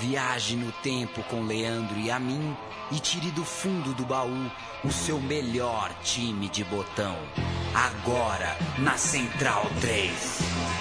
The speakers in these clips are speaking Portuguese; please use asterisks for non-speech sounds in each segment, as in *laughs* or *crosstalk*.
Viaje no tempo com Leandro e a mim e tire do fundo do baú o seu melhor time de botão. Agora na Central 3.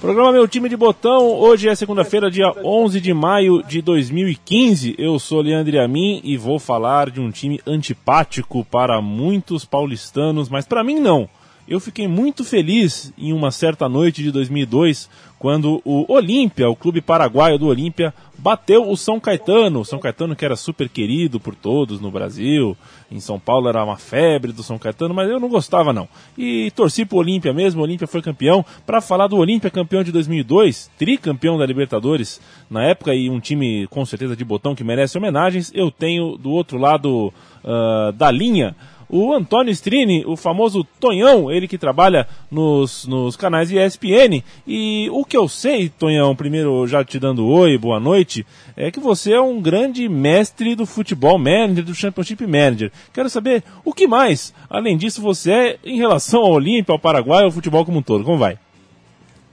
Programa Meu Time de Botão, hoje é segunda-feira, dia 11 de maio de 2015. Eu sou Leandro Amin e vou falar de um time antipático para muitos paulistanos, mas para mim não. Eu fiquei muito feliz em uma certa noite de 2002, quando o Olímpia, o clube paraguaio do Olímpia, bateu o São Caetano. O São Caetano que era super querido por todos no Brasil. Em São Paulo era uma febre do São Caetano, mas eu não gostava não. E torci pro Olímpia mesmo, o Olímpia foi campeão. Para falar do Olímpia campeão de 2002, tricampeão da Libertadores na época e um time com certeza de botão que merece homenagens, eu tenho do outro lado uh, da linha o Antônio Strini, o famoso Tonhão, ele que trabalha nos, nos canais ESPN. E o que eu sei, Tonhão, primeiro já te dando oi, boa noite, é que você é um grande mestre do futebol manager, do Championship Manager. Quero saber o que mais, além disso, você é em relação ao Olímpia, ao Paraguai, ao futebol como um todo. Como vai?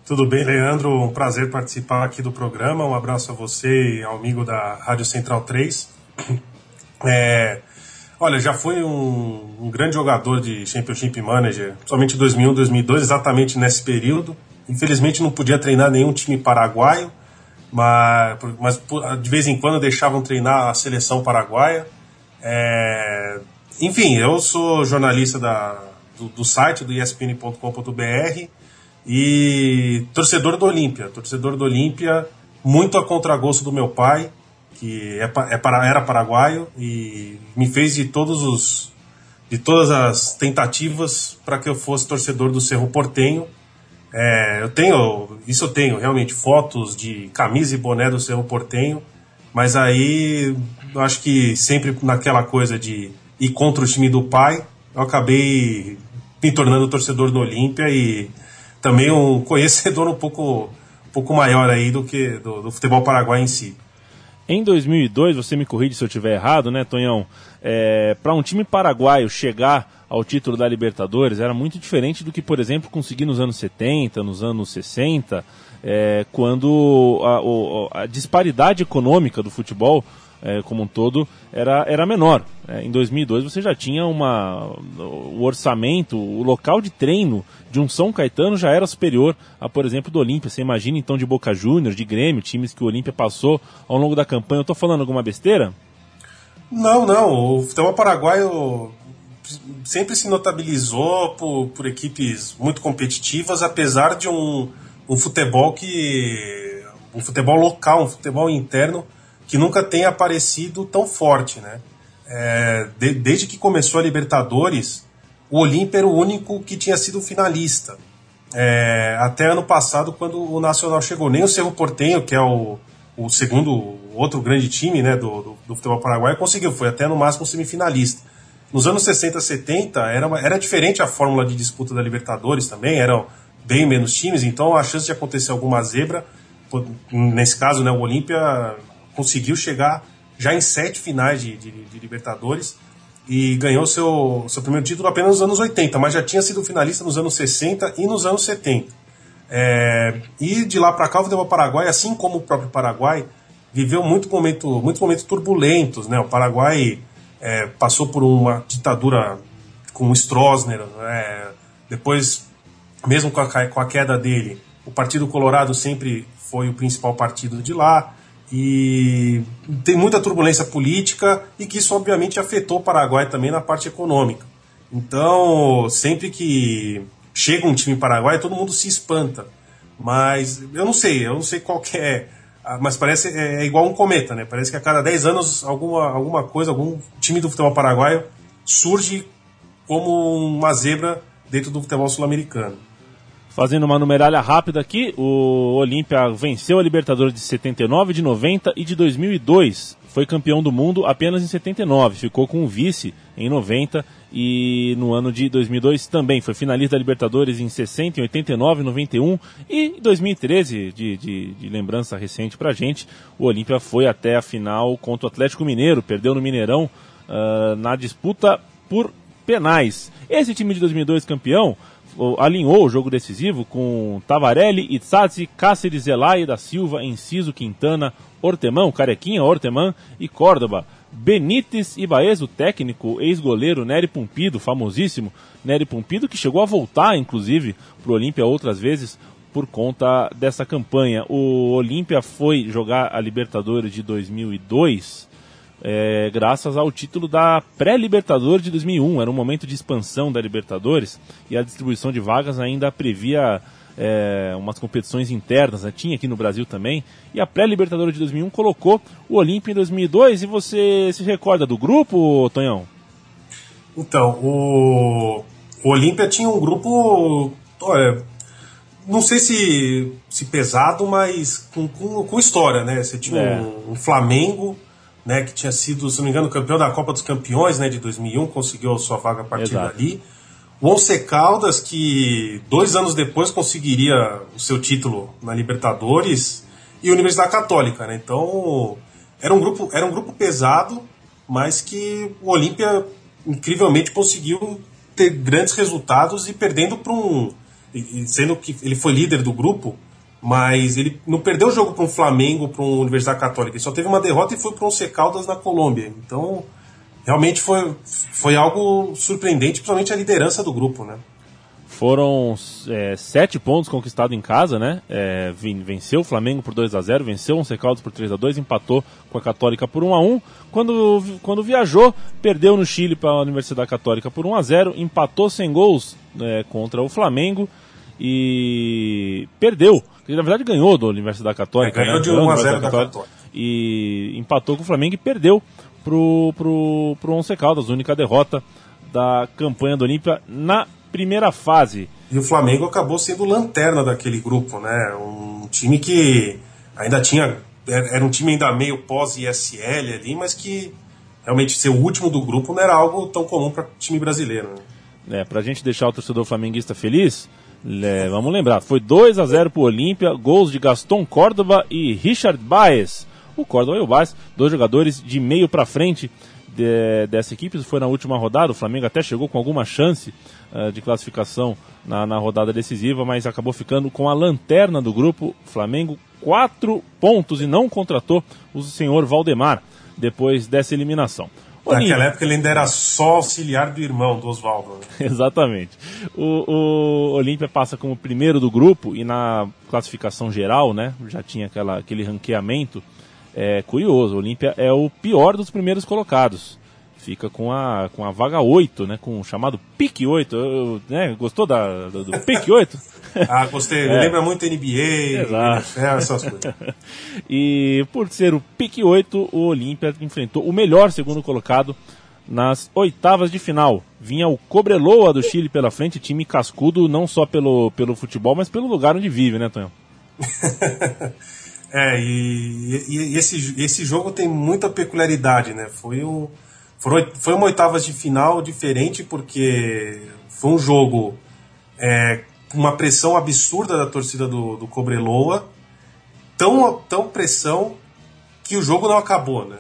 Tudo bem, Leandro? Um prazer participar aqui do programa. Um abraço a você e ao amigo da Rádio Central 3. *clears throat* É, Olha, já fui um, um, grande jogador de Championship Manager, somente 2001, 2002, exatamente nesse período. Infelizmente não podia treinar nenhum time paraguaio, mas, mas de vez em quando deixavam treinar a seleção paraguaia. É, enfim, eu sou jornalista da, do, do site do espn.com.br e torcedor do Olímpia. Torcedor do Olímpia, muito a contragosto do meu pai que é, é para, era paraguaio e me fez de todos os de todas as tentativas para que eu fosse torcedor do Cerro Portenho. É, eu tenho, isso eu tenho realmente fotos de camisa e boné do Cerro Portenho, mas aí eu acho que sempre naquela coisa de ir contra o time do pai, eu acabei me tornando torcedor do Olímpia e também um conhecedor um pouco, um pouco maior aí do que do, do futebol paraguaio em si. Em 2002, você me corrige se eu estiver errado, né, Tonhão? É, Para um time paraguaio chegar ao título da Libertadores era muito diferente do que, por exemplo, conseguir nos anos 70, nos anos 60, é, quando a, a, disparidade econômica do futebol é, como um todo era, era menor. É, em 2002 você já tinha uma, o orçamento, o local de treino de um São Caetano já era superior a, por exemplo, do Olímpia. Você imagina então de Boca Juniors, de Grêmio, times que o Olímpia passou ao longo da campanha. Eu estou falando alguma besteira? Não, não. O futebol paraguaio sempre se notabilizou por, por equipes muito competitivas, apesar de um, um futebol que. um futebol local, um futebol interno que nunca tenha aparecido tão forte, né? É, de, desde que começou a Libertadores, o Olímpia era o único que tinha sido finalista. É, até ano passado, quando o Nacional chegou. Nem o Cerro Portenho, que é o, o segundo, outro grande time né, do, do, do futebol paraguaio, conseguiu. Foi até no máximo semifinalista. Nos anos 60, 70, era, uma, era diferente a fórmula de disputa da Libertadores também, eram bem menos times, então a chance de acontecer alguma zebra, nesse caso, né, o Olímpia conseguiu chegar já em sete finais de, de, de, Libertadores e ganhou seu, seu primeiro título apenas nos anos 80, mas já tinha sido finalista nos anos 60 e nos anos 70. É, e de lá para cá o futebol paraguai, assim como o próprio Paraguai, viveu muito momento, muitos momentos turbulentos. Né? O Paraguai é, passou por uma ditadura com o Stroessner, né? depois, mesmo com a, com a queda dele, o Partido Colorado sempre foi o principal partido de lá e tem muita turbulência política e que isso obviamente afetou o Paraguai também na parte econômica. Então, sempre que chega um time paraguaio, todo mundo se espanta. Mas eu não sei, eu não sei qual é. Mas parece é, é igual um cometa, né? Parece que a cada 10 anos alguma, alguma coisa, algum time do futebol paraguaio surge como uma zebra dentro do futebol sul-americano. Fazendo uma numeralha rápida aqui, o Olímpia venceu a Libertadores de 79, de 90 e de 2002. Foi campeão do mundo apenas em 79, ficou com o vice em 90 e no ano de 2002 também foi finalista da Libertadores em 60, em 89, 91 e em 2013, de, de, de lembrança recente pra gente, o Olímpia foi até a final contra o Atlético Mineiro, perdeu no Mineirão uh, na disputa por penais. Esse time de 2002 campeão alinhou o jogo decisivo com Tavarelli, Itzazzi, Cáceres, Zelay da Silva, Enciso, Quintana, Ortemão, Carequinha, Ortemã e Córdoba. Benítez e Baez, o técnico, ex-goleiro Nery Pumpido, famosíssimo Nery Pumpido, que chegou a voltar, inclusive, para o Olímpia outras vezes por conta dessa campanha. O Olímpia foi jogar a Libertadores de 2002 é, graças ao título da pré-Libertadores de 2001. Era um momento de expansão da Libertadores e a distribuição de vagas ainda previa é, umas competições internas, né? tinha aqui no Brasil também. E a pré-Libertadores de 2001 colocou o Olímpia em 2002. E você se recorda do grupo, Tonhão? Então, o, o Olímpia tinha um grupo. Olha, não sei se, se pesado, mas com, com, com história, né? Você tinha é. um, um Flamengo né, que tinha sido, se não me engano, campeão da Copa dos Campeões né, de 2001, conseguiu a sua vaga a partir Exato. dali. O Once Caldas, que dois anos depois conseguiria o seu título na Libertadores, e a Universidade Católica. Né? Então, era um, grupo, era um grupo pesado, mas que o Olímpia incrivelmente conseguiu ter grandes resultados e perdendo para um. Sendo que ele foi líder do grupo, mas ele não perdeu o jogo para um Flamengo, para uma Universidade Católica. Ele só teve uma derrota e foi para um Secaldas na Colômbia. Então, realmente foi, foi algo surpreendente, principalmente a liderança do grupo, né? Foram é, sete pontos conquistados em casa, né? É, venceu o Flamengo por 2 a 0 venceu o Secaldas por 3 a 2 empatou com a Católica por 1 a 1 Quando, quando viajou, perdeu no Chile para a Universidade Católica por 1 a 0 empatou sem gols é, contra o Flamengo e perdeu ele, na verdade, ganhou do Universidade Católica. É, ganhou né? de 1 a 0 da Católica. E empatou com o Flamengo e perdeu pro, pro, pro Once Caldas, única derrota da campanha do Olímpia na primeira fase. E o Flamengo acabou sendo lanterna daquele grupo, né? Um time que ainda tinha. Era um time ainda meio pós-ISL ali, mas que realmente ser o último do grupo não era algo tão comum para time brasileiro. Né? É, pra gente deixar o torcedor flamenguista feliz, é, vamos lembrar, foi 2 a 0 para o Olímpia, gols de Gaston Córdoba e Richard Baez. O Córdoba e o Baez, dois jogadores de meio para frente de, dessa equipe. Isso foi na última rodada, o Flamengo até chegou com alguma chance uh, de classificação na, na rodada decisiva, mas acabou ficando com a lanterna do grupo. Flamengo, quatro pontos e não contratou o senhor Valdemar depois dessa eliminação. Naquela época ele ainda era só auxiliar do irmão, do Oswaldo. Né? *laughs* Exatamente. O, o Olímpia passa como primeiro do grupo e na classificação geral, né? Já tinha aquela, aquele ranqueamento. É curioso, o Olímpia é o pior dos primeiros colocados fica com a, com a vaga 8, né? Com o chamado pique 8. Eu, né, gostou da, do, do pique 8? *laughs* ah, gostei. É. Lembra muito NBA, Exato. essas coisas. *laughs* e por ser o pique 8, o Olímpia enfrentou o melhor segundo colocado nas oitavas de final. Vinha o Cobreloa do Chile pela frente, time cascudo não só pelo, pelo futebol, mas pelo lugar onde vive, né, Tonhão? *laughs* é, e, e, esse, esse jogo tem muita peculiaridade, né? Foi um foi, uma oitavas de final diferente porque foi um jogo é, com uma pressão absurda da torcida do, do Cobreloa, tão, tão pressão que o jogo não acabou, né?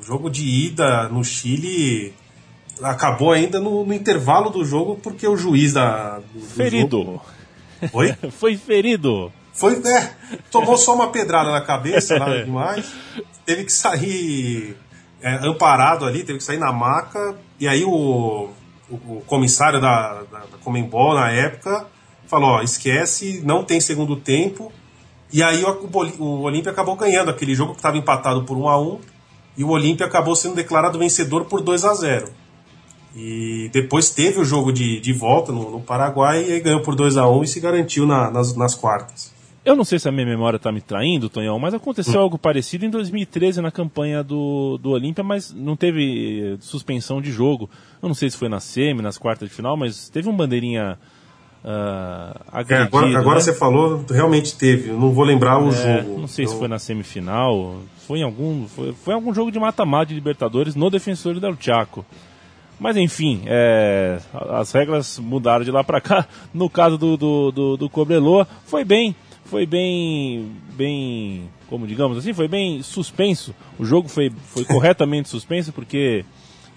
O jogo de ida no Chile acabou ainda no, no intervalo do jogo porque o juiz da do, do ferido. Jogo... Oi? *laughs* Foi ferido. Foi, é, tomou só uma pedrada na cabeça, *laughs* nada demais. Teve que sair é, amparado ali, teve que sair na maca, e aí o, o, o comissário da, da, da Comembol na época falou: ó, esquece, não tem segundo tempo. E aí o, o Olímpia acabou ganhando aquele jogo que estava empatado por 1 a 1 e o Olímpia acabou sendo declarado vencedor por 2 a 0 E depois teve o jogo de, de volta no, no Paraguai e ganhou por 2 a 1 e se garantiu na, nas, nas quartas. Eu não sei se a minha memória está me traindo, Tonhão, mas aconteceu hum. algo parecido em 2013 na campanha do, do Olímpia, mas não teve eh, suspensão de jogo. Eu não sei se foi na semi, nas quartas de final, mas teve um bandeirinha uh, agredido, é, agora, agora né? você falou, realmente teve. Eu não vou lembrar o é, jogo. Não sei então... se foi na semifinal, foi em algum, foi, foi algum jogo de mata-mata de Libertadores no Defensor del Chaco. Mas enfim, é, as regras mudaram de lá para cá. *laughs* No caso do, do, do, do Cobreloa, foi bem foi bem, bem, como digamos assim, foi bem suspenso. O jogo foi, foi *laughs* corretamente suspenso porque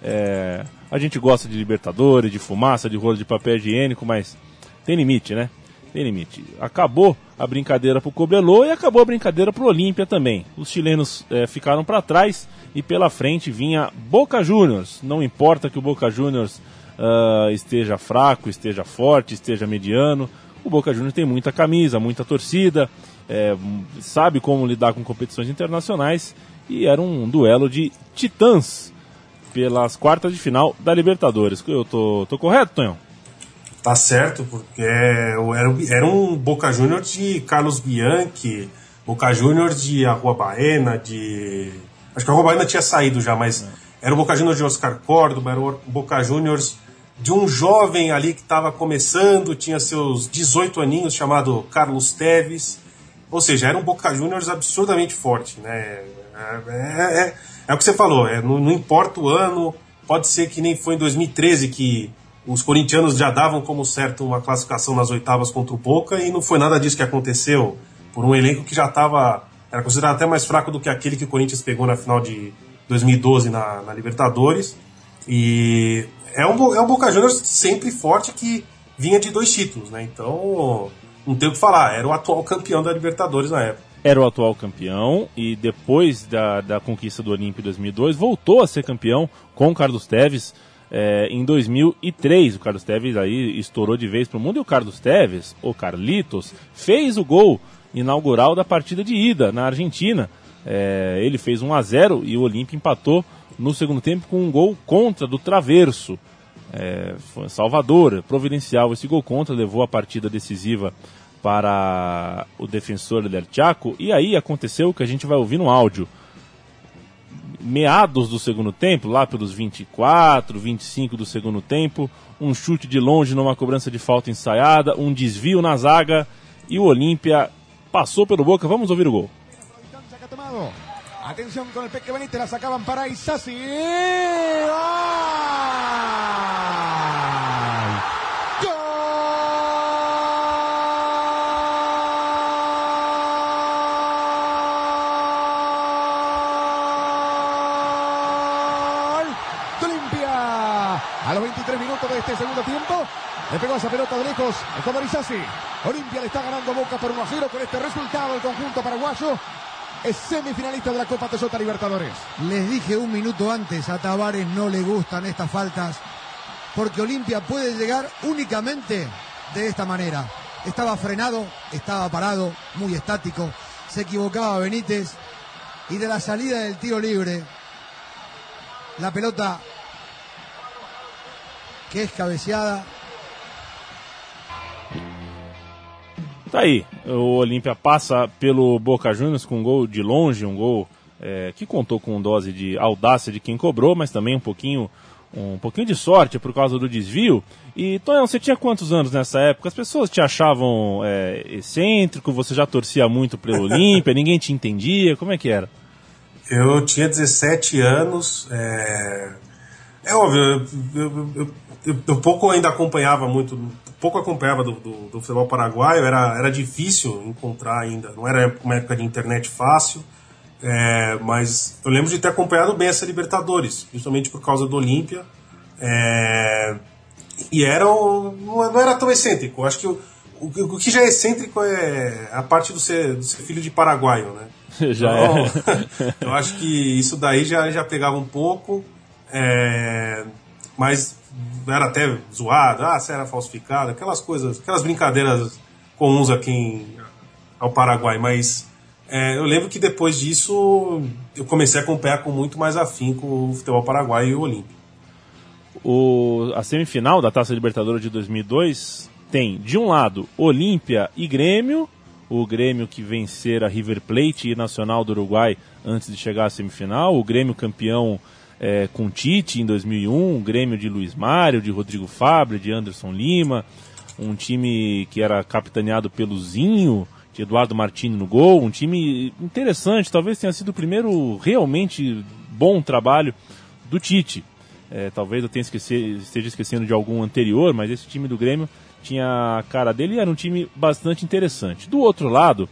é, a gente gosta de Libertadores, de fumaça, de rolo de papel higiênico, mas tem limite, né? Tem limite. Acabou a brincadeira para o Cobelô e acabou a brincadeira para o Olímpia também. Os chilenos é, ficaram para trás e pela frente vinha Boca Juniors. Não importa que o Boca Juniors uh, esteja fraco, esteja forte, esteja mediano. O Boca Juniors tem muita camisa, muita torcida, é, sabe como lidar com competições internacionais e era um duelo de titãs pelas quartas de final da Libertadores. Eu tô, tô correto, Tonhão? Tá certo, porque era, era um Boca Juniors de Carlos Bianchi, Boca Juniors de Arrua Baena, de. Acho que a Arrua Baena tinha saído já, mas é. era o Boca Juniors de Oscar Córdoba, era o Boca Juniors de um jovem ali que estava começando, tinha seus 18 aninhos, chamado Carlos Teves. Ou seja, era um Boca Juniors absurdamente forte, né? É, é, é, é o que você falou, é, não, não, importa o ano, pode ser que nem foi em 2013 que os corintianos já davam como certo uma classificação nas oitavas contra o Boca e não foi nada disso que aconteceu por um elenco que já estava, era considerado até mais fraco do que aquele que o Corinthians pegou na final de 2012 na, na Libertadores. E é um, é um Boca Juniors sempre forte que vinha de dois títulos, né? Então, não tem o que falar, era o atual campeão da Libertadores na época. Era o atual campeão e depois da, da conquista do Olímpio em 2002 voltou a ser campeão com o Carlos Teves é, em 2003. O Carlos Teves aí estourou de vez para o mundo e o Carlos Teves, o Carlitos, fez o gol inaugural da partida de ida na Argentina. É, ele fez 1 a 0 e o Olímpio empatou no segundo tempo com um gol contra do Traverso. É, Salvador, providencial esse gol contra, levou a partida decisiva para o defensor Del Chaco. E aí aconteceu o que a gente vai ouvir no áudio. Meados do segundo tempo, lá pelos 24, 25 do segundo tempo, um chute de longe numa cobrança de falta ensaiada, um desvio na zaga e o Olímpia passou pelo Boca. Vamos ouvir o gol. Atención con el Peque Benítez, la sacaban para Isasi. A los 23 minutos de este segundo tiempo, le pegó esa pelota de lejos el jugador Isasi. Olimpia le está ganando Boca por 1 a 0 con este resultado el conjunto paraguayo es semifinalista de la Copa Toyota Libertadores. Les dije un minuto antes, a Tavares no le gustan estas faltas, porque Olimpia puede llegar únicamente de esta manera. Estaba frenado, estaba parado, muy estático, se equivocaba Benítez y de la salida del tiro libre, la pelota que es cabeceada, Tá aí, o Olímpia passa pelo Boca Juniors com um gol de longe, um gol é, que contou com dose de audácia de quem cobrou, mas também um pouquinho, um pouquinho de sorte por causa do desvio. E, Tonhão, você tinha quantos anos nessa época? As pessoas te achavam é, excêntrico, você já torcia muito pelo *laughs* Olímpia, ninguém te entendia, como é que era? Eu tinha 17 anos, é, é óbvio, eu, eu, eu, eu, pouco ainda acompanhava muito pouco acompanhava do, do, do, futebol paraguaio, era, era difícil encontrar ainda, não era uma época de internet fácil, é, mas eu lembro de ter acompanhado bem essa Libertadores, justamente por causa do Olímpia, é, e era um, não era tão excêntrico, acho que o, o, o, que já é excêntrico é a parte do ser, do ser filho de paraguaio, né? *laughs* Já então, é. *laughs* eu acho que isso daí já, já pegava um pouco, é, mas era até zoado, ah, se era falsificado, aquelas coisas, aquelas brincadeiras comuns aqui em, ao Paraguai, mas é, eu lembro que depois disso eu comecei a acompanhar com muito mais afinco o futebol paraguaio e o Olímpico. O, a semifinal da Taça Libertadores de 2002 tem, de um lado, Olímpia e Grêmio, o Grêmio que vencer a River Plate e Nacional do Uruguai antes de chegar à semifinal, o Grêmio campeão é, com Tite em 2001, um Grêmio de Luiz Mário, de Rodrigo Fabre, de Anderson Lima, um time que era capitaneado pelo Zinho, de Eduardo Martini no gol, um time interessante, talvez tenha sido o primeiro realmente bom trabalho do Tite. É, talvez eu tenha esquecer, esteja esquecendo de algum anterior, mas esse time do Grêmio tinha a cara dele e era um time bastante interessante. Do outro lado,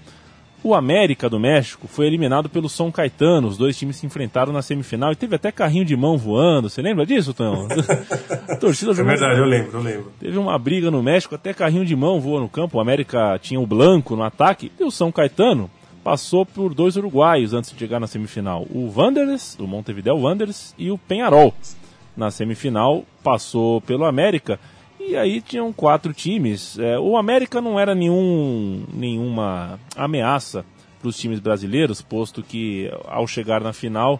O América do México foi eliminado pelo São Caetano. Os dois times se enfrentaram na semifinal e teve até carrinho de mão voando. Você lembra disso, Tão? *laughs* torcida é verdade, eu lembro, eu lembro. Teve uma briga no México, até carrinho de mão voou no campo. O América tinha o Blanco no ataque e o São Caetano passou por dois uruguaios antes de chegar na semifinal. O Wanderers, do Montevideo Wanderers, e o Penharol. Na semifinal passou pelo América e aí tinham quatro times. É, o América não era nenhum, nenhuma ameaça para os times brasileiros, posto que ao chegar na final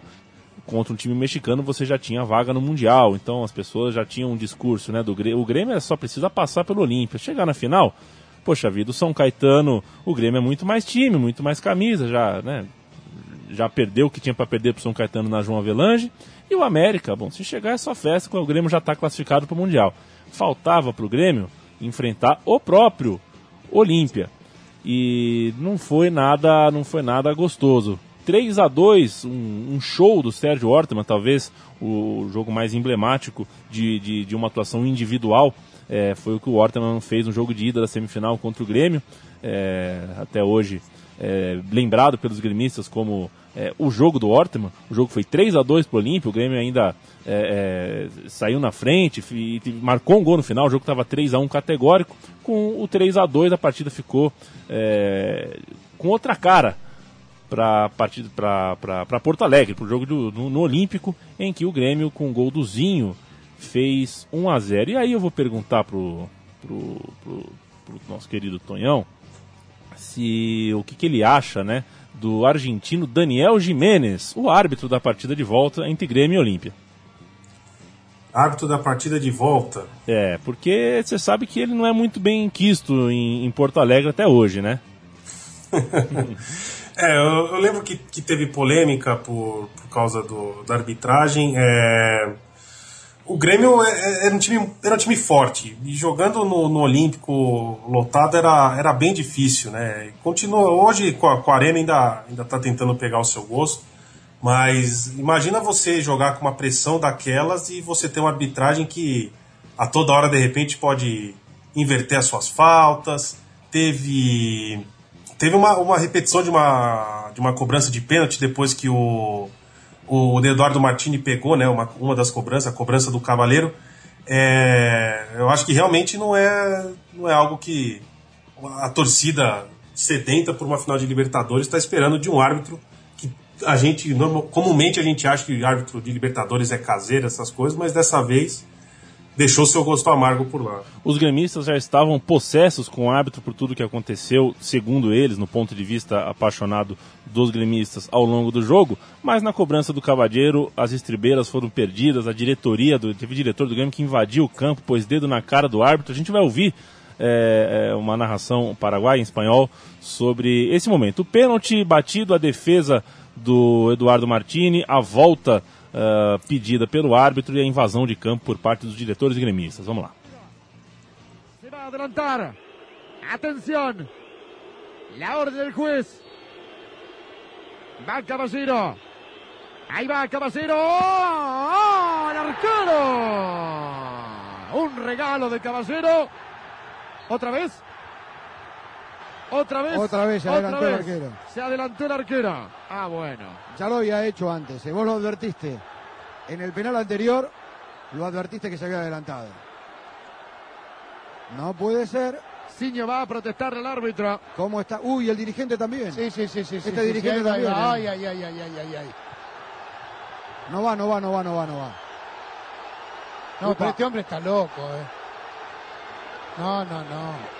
contra um time mexicano você já tinha vaga no Mundial. Então as pessoas já tinham um discurso né, do Grêmio. O Grêmio é só precisa passar pelo Olímpia. Chegar na final, poxa vida, o São Caetano, o Grêmio é muito mais time, muito mais camisa, já, né, já perdeu o que tinha para perder para o São Caetano na João Avelange. E o América, bom, se chegar é só festa, o Grêmio já está classificado para o Mundial faltava para o Grêmio enfrentar o próprio Olímpia. E não foi nada, não foi nada gostoso. 3 a 2 um, um show do Sérgio Ortman, talvez o jogo mais emblemático de, de, de uma atuação individual. É, foi o que o Ortman fez no jogo de ida da semifinal contra o Grêmio. É, até hoje é, lembrado pelos gremistas como é, o jogo do Ortman. O jogo foi 3 a 2 para o Olímpio, o Grêmio ainda é, é, saiu na frente e, marcou um gol no final, o jogo estava 3 a 1 categórico. Com o 3 a 2 a partida ficou é, com outra cara para para Porto Alegre, para o jogo do, no, no, Olímpico, em que o Grêmio, com o gol do Zinho, fez 1 a 0 E aí eu vou perguntar pro, pro, pro, pro nosso querido Tonhão se o que, que ele acha, né, do argentino Daniel Jiménez, o árbitro da partida de volta entre Grêmio e Olímpia. Árbitro da partida de volta? É, porque você sabe que ele não é muito bem quisto em, em Porto Alegre até hoje, né? *laughs* é, eu, eu, lembro que, que teve polêmica por, por causa do, da arbitragem. É, o Grêmio é, é, era um time, era um time forte. E jogando no, no Olímpico lotado era, era bem difícil, né? Continua, hoje com a, com a Arena ainda, ainda tá tentando pegar o seu gosto. Mas imagina você jogar com uma pressão daquelas e você ter uma arbitragem que a toda hora de repente pode inverter as suas faltas. Teve teve uma, uma repetição de uma, de uma cobrança de pênalti depois que o o Eduardo Martini pegou, né, uma, uma das cobranças, a cobrança do Cavaleiro, é, eu acho que realmente não é, não é algo que a torcida sedenta por uma final de Libertadores está esperando de um árbitro que a gente, comumente a gente acha que árbitro de Libertadores é caseiro, essas coisas, mas dessa vez deixou seu gosto amargo por lá. Os gremistas já estavam possessos com o árbitro por tudo que aconteceu, segundo eles, no ponto de vista apaixonado dos gremistas ao longo do jogo, mas na cobrança do Cavadeiro as estribeiras foram perdidas, a diretoria, do, teve diretor do Grêmio que invadiu o campo, pôs dedo na cara do árbitro. A gente vai ouvir é, é, uma narração paraguaia em espanhol sobre esse momento. O pênalti batido, a defesa do Eduardo Martini, a volta uh, pedida pelo árbitro e a invasão de campo por parte dos diretores e gremistas. Vamos lá. Se vai adelantar. Atenção. La orden del juez. Va Caballero. Ahí va Caballero. ¡Oh! ¡El arquero! Un regalo de Caballero. ¿Otra vez? Otra vez. Otra vez se adelantó el arquero. Se adelantó el arquero. Ah, bueno. Ya lo había hecho antes. ¿eh? Vos lo advertiste. En el penal anterior lo advertiste que se había adelantado. No puede ser. Siño va a protestar al árbitro. ¿Cómo está? Uy, el dirigente también. Sí, sí, sí, sí. Este sí, dirigente también. ¿eh? Ay, ay, ay, ay, ay, ay, ay. No va, no va, no va, no va, no va. No, pero este hombre está loco, eh. No, no, no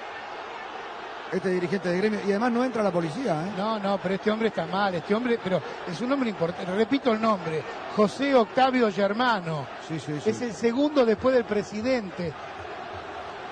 este dirigente de gremio, y además no entra la policía. ¿eh? No, no, pero este hombre está mal, este hombre, pero es un hombre importante, repito el nombre, José Octavio Germano. Sí, sí, sí. Es el segundo después del presidente.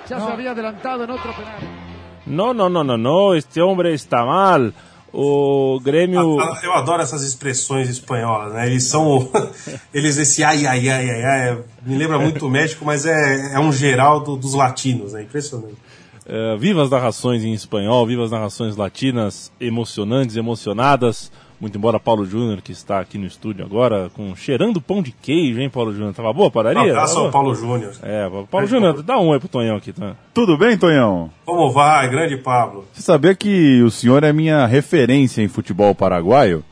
Ya se había adelantado en otro penal. No, no, no, no, no, este hombre está mal. O Grêmio. Ah, ah, eu adoro essas expressões espanholas, né? Eles são. *laughs* Eles, esse ai, ai, ai, ai, ai, me lembra muito o México, mas é, é um geral do, dos latinos, né? Impressionante. Uh, viva as narrações em espanhol, viva as narrações latinas emocionantes, emocionadas. Muito embora Paulo Júnior, que está aqui no estúdio agora, com cheirando pão de queijo, hein, Paulo Júnior? Tava boa a padaria? Um abraço ao Paulo Júnior. É, Paulo Júnior, dá um oi pro Tonhão aqui, tá? Tudo bem, Tonhão? Como vai, grande Pablo? Você sabia que o senhor é minha referência em futebol paraguaio?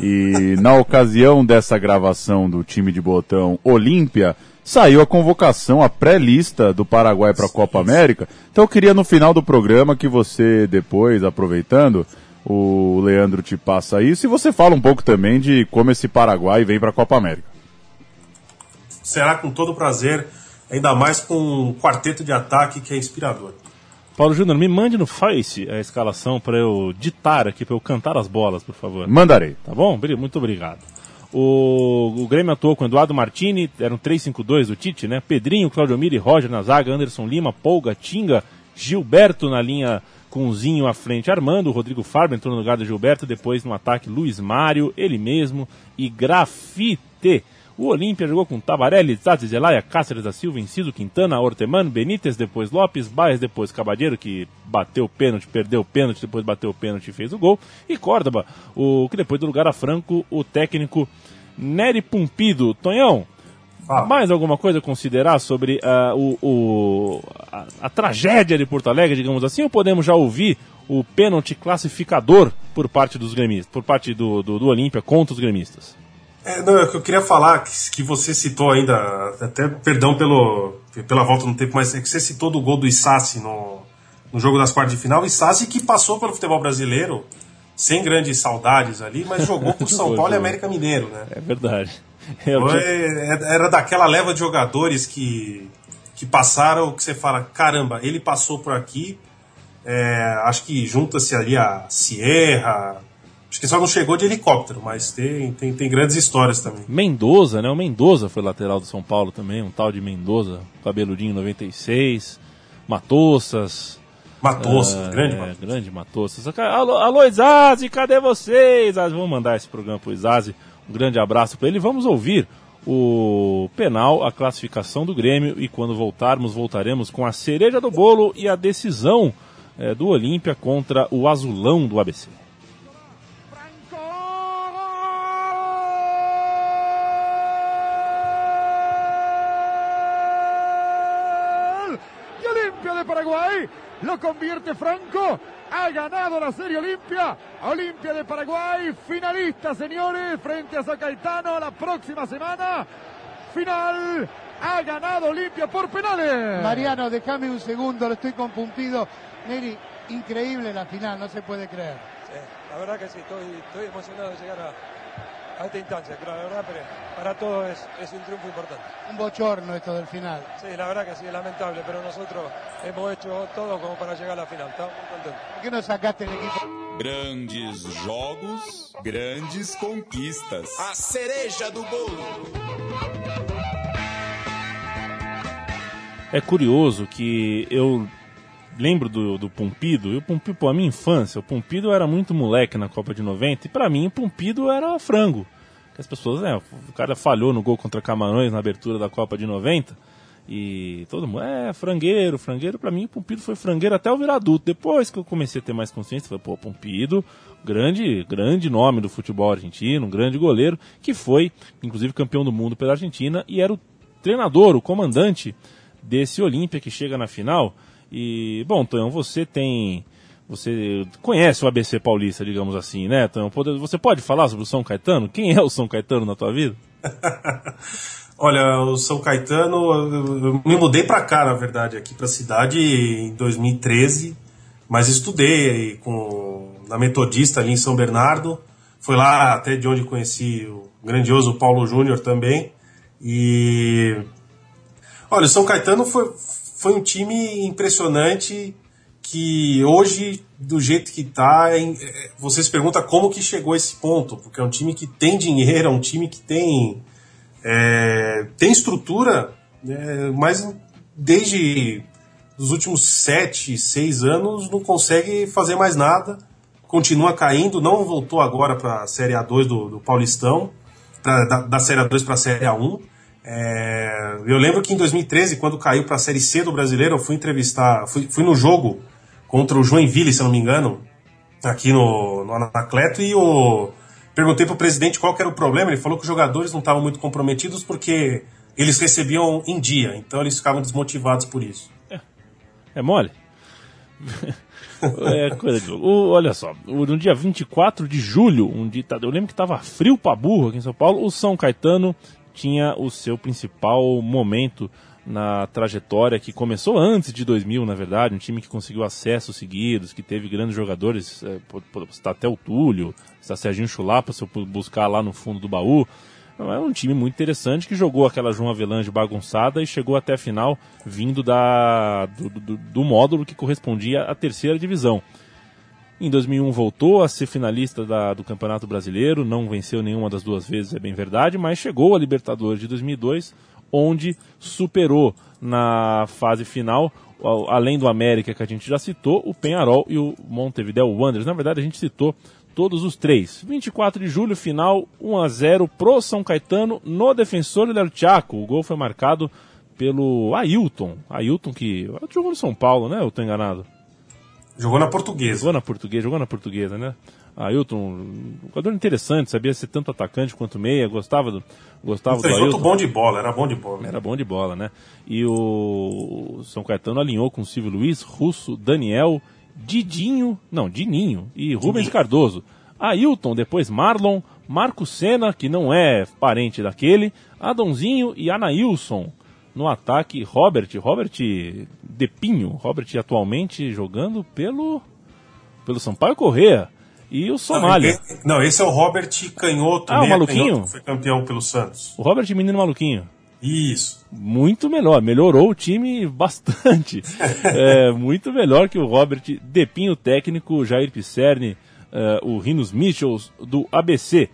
E na ocasião dessa gravação do time de botão Olímpia, saiu a convocação, a pré-lista do Paraguai para a Copa América. Então eu queria no final do programa que você, depois, aproveitando, o Leandro te passa isso e você fala um pouco também de como esse Paraguai vem para a Copa América. Será com todo prazer, ainda mais com um quarteto de ataque que é inspirador. Paulo Júnior, me mande no Face a escalação para eu ditar aqui, para eu cantar as bolas, por favor. Mandarei. Tá bom? Muito obrigado. O, o Grêmio atuou com Eduardo Martini, era um 3-5-2 do Tite, né? Pedrinho, Claudio Mira e Roger na zaga, Anderson Lima, Polga, Tinga, Gilberto na linha com Zinho à frente armando, Rodrigo Farber entrou no lugar do Gilberto, depois no ataque Luiz Mário, ele mesmo e Grafite. O Olímpia jogou com Tabarelli, Zati, Zelaya, Cáceres da Silva, Inciso, Quintana, Orteman, Benítez, depois Lopes, Baez, depois Cabadeiro, que bateu o pênalti, perdeu o pênalti, depois bateu o pênalti e fez o gol. E Córdoba, o que depois do lugar a Franco, o técnico Nery Pumpido. Tonhão, Fala. mais alguma coisa a considerar sobre ah, o, o- a, a tragédia de Porto Alegre, digamos assim, ou podemos já ouvir o pênalti classificador por parte dos gremistas, por parte do, do, do Olímpia contra os gremistas? É, não, é que eu queria falar que, que você citou ainda, até perdão pelo, pela volta no tempo, mas é que você citou do gol do Isassi no, no jogo das quartas de final. Isassi que passou pelo futebol brasileiro sem grandes saudades ali, mas jogou por *laughs* São Paulo e. América Mineiro, né? É verdade. *laughs* É, Foi- que- era daquela leva de jogadores que, que passaram, que você fala, caramba, ele passou por aqui. É, acho que junta-se ali a Sierra. Acho que só não chegou de helicóptero, mas tem, tem, tem grandes histórias também. Mendoza, né? O Mendoza foi lateral do São Paulo também, um tal de Mendoza, cabeludinho 96, Matossas. Matoso, ah, grande é, Matoso. grande Matossas. Alô, alô Izazi, cadê vocês? Ah, vamos mandar esse programa pro Izazi. Um grande abraço para ele. Vamos ouvir o penal, a classificação do Grêmio e quando voltarmos, voltaremos com a cereja do bolo e a decisão eh, do Olímpia contra o azulão do ABC. Lo convierte Franco. Ha ganado la serie Olimpia. Olimpia de Paraguay, finalista, señores, frente a Zacaetano la próxima semana. Final. Ha ganado Olimpia por penales. Mariano, déjame un segundo, lo estoy compungido. Neri, increíble la final, no se puede creer. Sí, la verdad que sí, estoy, estoy emocionado de llegar a, a esta instancia, pero la verdad pero para todos es, es un triunfo importante. Un bochorno esto del final. Sí, la verdad que sí, es lamentable, pero nosotros hemos hecho todo como para llegar a la final, estamos muy contentos. ¿Por qué no sacaste el equipo? Grandes jogos, grandes conquistas. A cereja do bolo. É curioso que eu lembro do, do Pompido, e o Pompido, pô, a minha infância, o Pompido era muito moleque na Copa de 90, e pra mim o Pompido era frango. As pessoas, né, o cara falhou no gol contra Camarões na abertura da Copa de 90, e todo mundo, é, frangueiro, frangueiro, pra mim o Pompido foi frangueiro até eu virar adulto. Depois que eu comecei a ter mais consciência, falei, pô, Pompido, grande, grande nome do futebol argentino, um grande goleiro, que foi, inclusive, campeão do mundo pela Argentina, e era o treinador, o comandante desse Olímpia que chega na final. E, bom, Tonhão, você tem. Você conhece o ABC Paulista, digamos assim, né, Tonhão? Você pode falar sobre o São Caetano? Quem é o São Caetano na tua vida? *laughs* Olha, o São Caetano, eu me mudei pra cá, na verdade, aqui pra cidade em 2013, mas estudei com, na Metodista ali em São Bernardo. Foi lá até de onde conheci o grandioso Paulo Júnior também. E. Olha, o São Caetano foi, foi um time impressionante que hoje, do jeito que tá, em- é, você se pergunta como que chegou a esse ponto, porque é um time que tem dinheiro, é um time que tem é, tem estrutura, é, mas desde os últimos sete, seis anos não consegue fazer mais nada. Continua caindo, não voltou agora para a Série A2 do, do Paulistão, pra- da, da Série A2 para a Série A1. É, eu lembro que em 2013, quando caiu para a Série C do Brasileiro, eu fui entrevistar, fui, fui no jogo contra o Joinville, se eu não me engano, aqui no, no Anacleto, e o, perguntei pro presidente qual era o problema, ele falou que os jogadores não estavam muito comprometidos porque eles recebiam em dia, então eles ficavam desmotivados por isso. É mole? é coisa de. O- olha só, o- no dia 24 de julho, um dia, eu lembro que estava frio pra burro aqui em São Paulo, o São Caetano tinha o seu principal momento na trajetória que começou antes de 2000, na verdade, um time que conseguiu acessos seguidos, que teve grandes jogadores, é, está até o Túlio, está Serginho Chulapa, se eu buscar lá no fundo do baú, É um time muito interessante que jogou aquela João Avelange bagunçada e chegou até a final vindo da, do, do- do módulo que correspondia à terceira divisão. Em 2001 voltou a ser finalista da- do Campeonato Brasileiro, não venceu nenhuma das duas vezes, é bem verdade, mas chegou à Libertadores de 2002, onde superou na fase final, além do América que a gente já citou, o Penharol e o Montevideo Wanderers. Na verdade, a gente citou todos os três. 24 de julho, final 1 a 0 pro São Caetano no Defensor del Chaco. O gol foi marcado pelo Ailton. Ailton que jogou no São Paulo, né? Eu tô enganado. Jogou na portuguesa. Jogou na portuguesa, jogou na portuguesa, né? Ailton, um jogador interessante, sabia ser tanto atacante quanto meia, gostava do, gostava do Ailton. bom de bola, era bom de bola. Era bom de bola, né? E o São Caetano alinhou com o Silvio Luiz, Russo, Daniel, Didinho, não, Dininho e Rubens Cardoso. Ailton, depois Marlon, Marco Senna, que não é parente daquele, Adãozinho e Anailson. No ataque, Robert, Robert Depinho, Robert atualmente jogando pelo pelo Sampaio Correa. E o Somália. Não, não, esse é o Robert Canhoto, Ah, o maluquinho? canhoto, que foi campeão pelo Santos. O Robert Menino Maluquinho. Isso. muito melhor, melhorou o time bastante. *laughs* É, muito melhor que o Robert Depinho, técnico, Jair Pisserni, eh, o Rinos Michels do ABC.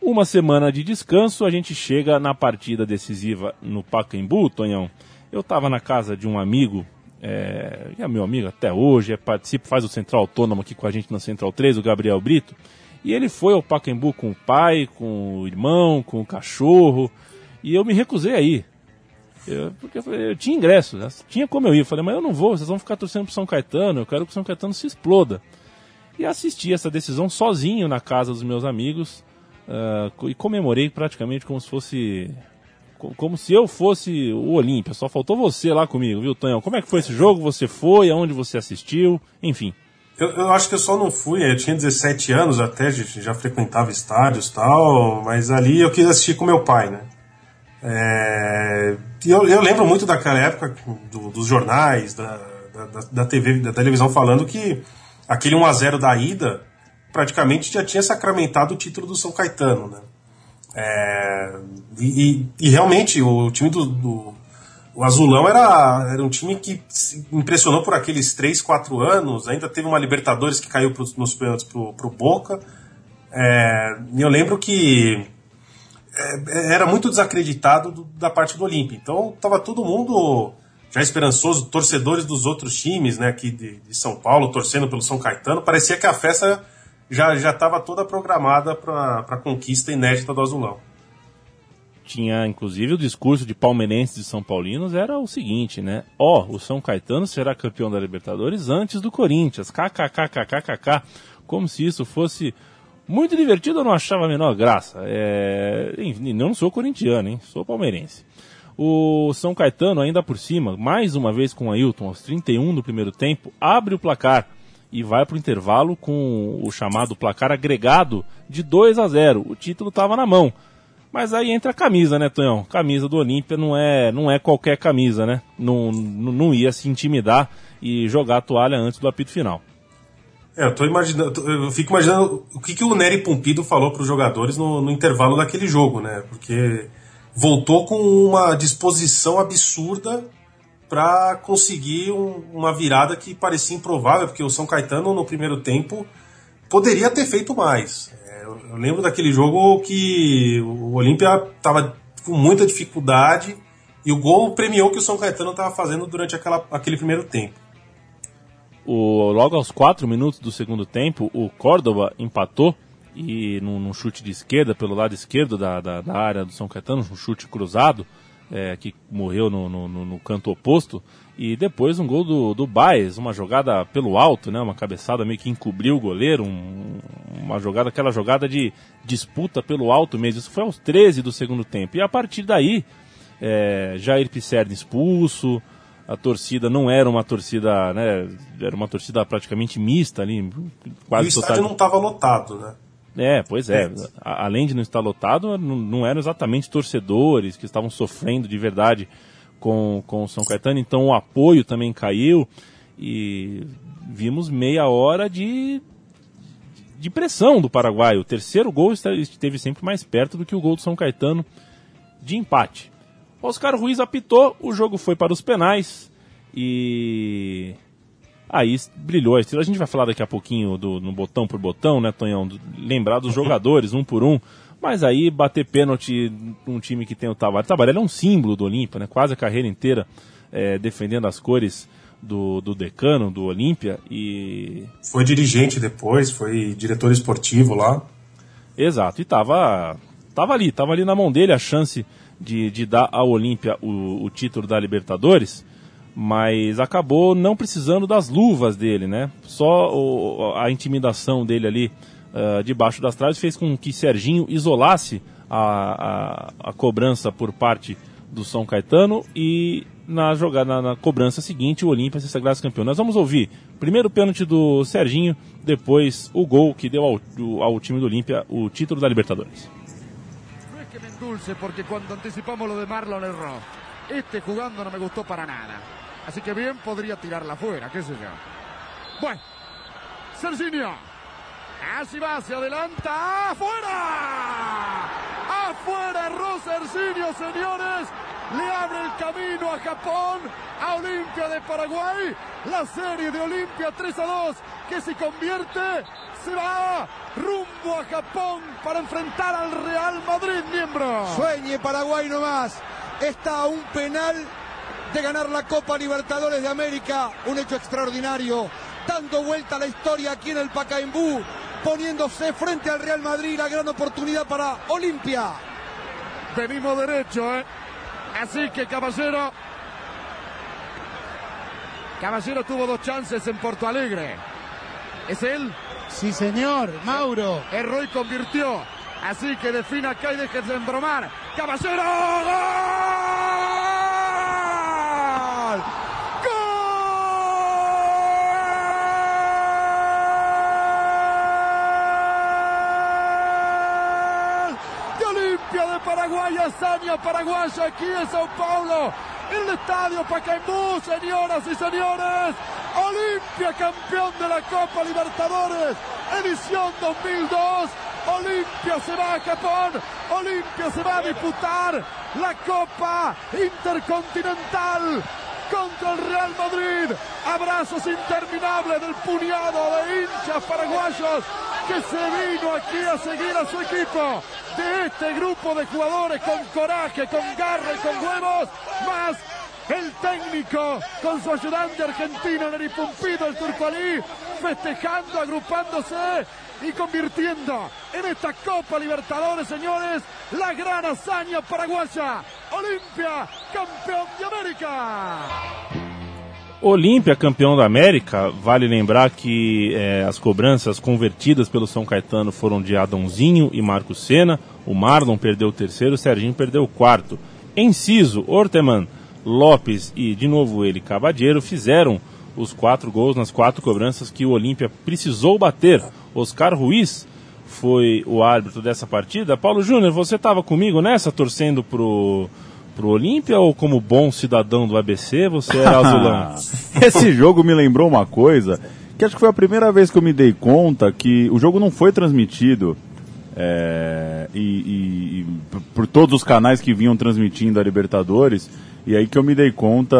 Uma semana de descanso, a gente chega na partida decisiva no Pacaembu, Tonhão. Eu estava na casa de um amigo, é, é meu amigo até hoje, é, participa, faz o Central Autônomo aqui com a gente na Central 3, o Gabriel Brito. E ele foi ao Pacaembu com o pai, com o irmão, com o cachorro. E eu me recusei a ir. Eu, porque eu, falei, eu tinha ingresso, né? tinha como eu ir. Eu falei, mas eu não vou, vocês vão ficar torcendo pro São Caetano, eu quero que o São Caetano se exploda. E assisti essa decisão sozinho na casa dos meus amigos co- e comemorei praticamente como se fosse. co- Como se eu fosse o Olímpia. Só faltou você lá comigo, viu, Tonhão? Como é que foi esse jogo? Você foi? Aonde você assistiu? Enfim. Eu, eu acho que eu só não fui, eu tinha 17 anos até, já, frequentava estádios e tal, mas ali eu quis assistir com meu pai, né? É, eu, eu lembro muito daquela época do- dos jornais, da, da- da TV, da televisão falando que aquele 1x0 da ida praticamente já tinha sacramentado o título do São Caetano, né? É, e, e- realmente o time do, do- o Azulão era, era um time que impressionou por aqueles 3, 4 anos. Ainda teve uma Libertadores que caiu nos pênaltis pro Boca. É, e eu lembro que é, era muito desacreditado do- da parte do Olímpia. Então tava todo mundo já esperançoso, torcedores dos outros times né, aqui de, de São Paulo, torcendo pelo São Caetano. Parecia que a festa já estava toda programada para a conquista inédita do Azulão. Tinha, inclusive, o discurso de palmeirenses e São Paulinos era o seguinte, né? Ó, o São Caetano será campeão da Libertadores antes do Corinthians. KKKKKK. Como se isso fosse muito divertido, eu não achava a menor graça. É... Enfim, não sou corintiano, hein? Sou palmeirense. O São Caetano, ainda por cima, mais uma vez com o Ailton, aos 31 do primeiro tempo, abre o placar e vai para o intervalo com o chamado placar agregado de 2 a 0. O título estava na mão. Mas aí entra a camisa, né, Tonhão? Camisa do Olímpia não é, não é qualquer camisa, né? Não, não, não ia se intimidar e jogar a toalha antes do apito final. É, eu tô imaginando, eu fico imaginando o que, que o Nery Pompido falou para os jogadores no, no intervalo daquele jogo, né? Porque voltou com uma disposição absurda para conseguir um- uma virada que parecia improvável, porque o São Caetano no primeiro tempo poderia ter feito mais. É, eu, eu lembro daquele jogo que o Olímpia estava com muita dificuldade e o gol premiou que o São Caetano estava fazendo durante aquela, aquele primeiro tempo. O, logo aos 4 minutos do segundo tempo, o Córdoba empatou e num, num chute de esquerda, pelo lado esquerdo da, da, da área do São Caetano, um chute cruzado, é, que morreu no, no, no, canto oposto. E depois um gol do, do Baez, uma jogada pelo alto, né? Uma cabeçada meio que encobriu o goleiro, um, uma jogada, aquela jogada de disputa pelo alto mesmo. Isso foi aos 13 do segundo tempo. E a partir daí, é, Jair Pisserni expulso, a torcida não era uma torcida, né? Era uma torcida praticamente mista ali, quase e o estádio não estava lotado, né? É, pois é. Além de não estar lotado, não, não eram exatamente torcedores que estavam sofrendo de verdade com, com o São Caetano, então o apoio também caiu e vimos meia hora de, de pressão do Paraguai. O terceiro gol esteve sempre mais perto do que o gol do São Caetano de empate. Oscar Ruiz apitou, o jogo foi para os penais e aí brilhou a estrela. A gente vai falar daqui a pouquinho do, no botão por botão, né, Tonhão? Lembrar dos *laughs* jogadores um por um. Mas aí bater pênalti num time que tem o Tavaré. O Tavaré é um símbolo do Olímpia, né? Quase a carreira inteira é, defendendo as cores do, do decano, do Olímpia. E. Foi dirigente depois, foi diretor esportivo lá. Exato, e tava, tava ali, tava ali na mão dele a chance de, de dar ao Olímpia o, o título da Libertadores, mas acabou não precisando das luvas dele, né? Só o, a intimidação dele ali uh, debaixo das traves fez com que Serginho isolasse a, a, a, cobrança por parte do São Caetano e na jogada na, na cobrança seguinte o Olímpia se sagrasse campeão. Nós vamos ouvir primeiro o pênalti do Serginho, depois o gol que deu ao, ao time do Olímpia o título da Libertadores. No es que me endulce porque cuando anticipamos lo de Marlon erró. Este jugando no me gustó para nada. Así que bien podría tirarla afuera, qué sé yo. Bueno, Serginho. Así va, se adelanta. ¡Afuera! ¡Afuera! Rosercinio, señores. Le abre el camino a Japón, a Olimpia de Paraguay. La serie de Olimpia 3 a 2 que se convierte, se va rumbo a Japón para enfrentar al Real Madrid, miembro. Sueñe Paraguay nomás. Está un penal de ganar la Copa Libertadores de América. Un hecho extraordinario. Dando vuelta a la historia aquí en el Pacaembú poniéndose frente al Real Madrid, la gran oportunidad para Olimpia. Venimos derecho, ¿eh? Así que Caballero. Caballero tuvo dos chances en Porto Alegre. ¿Es él? Sí, señor, Mauro. Erró y convirtió. Así que defina acá y deje de embromar. Caballero. Paraguay, hazaña paraguaya aquí en Sao Paulo, en el estadio Pacaembu, señoras y señores. Olimpia campeón de la Copa Libertadores, edición 2002. Olimpia se va a Japón, Olimpia se va a disputar la Copa Intercontinental contra el Real Madrid. Abrazos interminables del puñado de hinchas paraguayos que se vino aquí a seguir a su equipo. De este grupo de jugadores con coraje, con garra y con huevos, más el técnico con su ayudante argentino Neri Pumpido, el Turcolí, festejando, agrupándose y convirtiendo en esta Copa Libertadores, señores, la gran hazaña paraguaya. Olimpia, campeón de América. Olímpia, campeão da América, vale lembrar que é, as cobranças convertidas pelo São Caetano foram de Adãozinho e Marco Senna, o Marlon perdeu o terceiro, o Serginho perdeu o quarto. Enciso, Orteman, Lopes e de novo ele, Cabadeiro, fizeram os quatro gols nas quatro cobranças que o Olímpia precisou bater. Oscar Ruiz foi o árbitro dessa partida. Paulo Júnior, você estava comigo nessa, torcendo pro pro Olímpia ou como bom cidadão do ABC você era *laughs* azulão? Esse jogo me lembrou uma coisa que acho que foi a primeira vez que eu me dei conta que o jogo não foi transmitido é, e, e, e, por todos os canais que vinham transmitindo a Libertadores e aí que eu me dei conta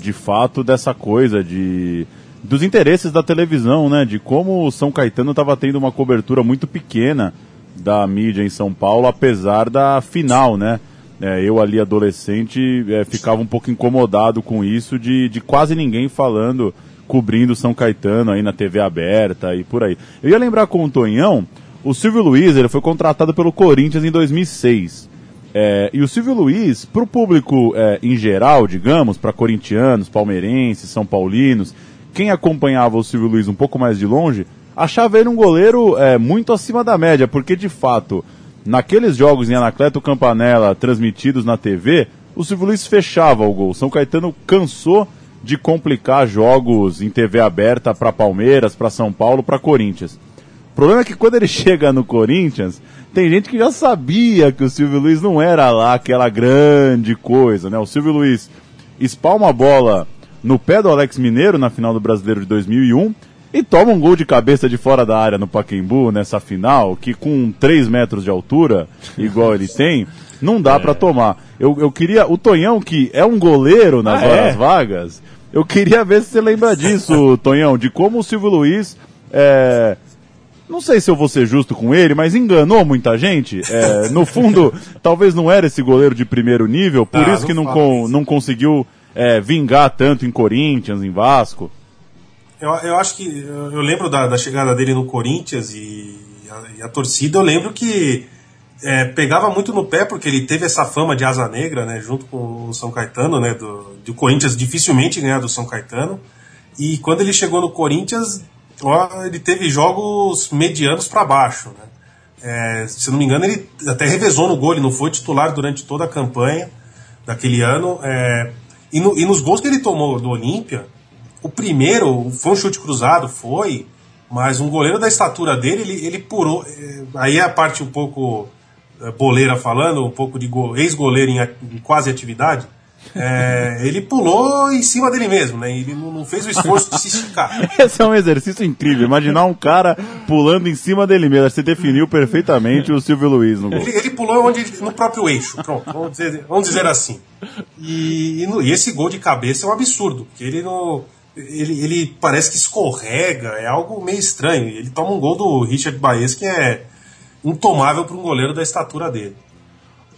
de fato dessa coisa de dos interesses da televisão, né? De como o São Caetano estava tendo uma cobertura muito pequena da mídia em São Paulo, apesar da final, né? É, eu ali adolescente é, ficava um pouco incomodado com isso de, de quase ninguém falando, cobrindo São Caetano aí na TV aberta e por aí. Eu ia lembrar com o Tonhão, o Silvio Luiz ele foi contratado pelo Corinthians em 2006. É, e o Silvio Luiz, para o público é, em geral, digamos, para corintianos, palmeirenses, são paulinos, quem acompanhava o Silvio Luiz um pouco mais de longe, achava ele um goleiro é, muito acima da média, porque de fato, naqueles jogos em Anacleto Campanella transmitidos na TV, o Silvio Luiz fechava o gol. São Caetano cansou de complicar jogos em TV aberta para Palmeiras, para São Paulo, para Corinthians. O problema é que quando ele *laughs* chega no Corinthians, tem gente que já sabia que o Silvio Luiz não era lá aquela grande coisa, né? O Silvio Luiz espalma a bola no pé do Alex Mineiro na final do Brasileiro de 2001 e toma um gol de cabeça de fora da área no Paquembu nessa final, que com 3 metros de altura, igual ele tem, não dá é. para tomar. Eu, eu queria. O Tonhão, que é um goleiro nas ah, horas é? vagas, eu queria ver se você lembra disso, *laughs* Tonhão, de como o Silvio Luiz. É, não sei se eu vou ser justo com ele, mas enganou muita gente. É, no fundo, *laughs* talvez não era esse goleiro de primeiro nível, por ah, isso que não, con, não conseguiu é, vingar tanto em Corinthians, em Vasco. Eu, eu acho que. Eu lembro da, da chegada dele no Corinthians e a, e a torcida, eu lembro que é, pegava muito no pé porque ele teve essa fama de asa negra, né, junto com o São Caetano, né, do, do Corinthians dificilmente ganhar do São Caetano. E quando ele chegou no Corinthians, ó, ele teve jogos medianos para baixo, né. É, se não me engano, ele até revezou no gol, ele não foi titular durante toda a campanha daquele ano. É, e, no, e, nos gols que ele tomou do Olímpia, o primeiro foi um chute cruzado, foi, mas um goleiro da estatura dele, ele, ele purou. É, aí é a parte um pouco é, boleira falando, um pouco de ex-goleiro em, em, quase atividade, é, ele pulou em cima dele mesmo, né? Ele não, fez o esforço de se esticar. *laughs* Esse é um exercício incrível. Imaginar um cara pulando em cima dele mesmo. Você definiu perfeitamente o Silvio Luiz no gol. Ele, ele pulou onde, no próprio eixo. Pronto, vamos dizer, vamos dizer assim. E, e, no, e, esse gol de cabeça é um absurdo, porque ele não. Ele, ele parece que escorrega, é algo meio estranho. Ele toma um gol do Richard Baez que é intomável para um goleiro da estatura dele.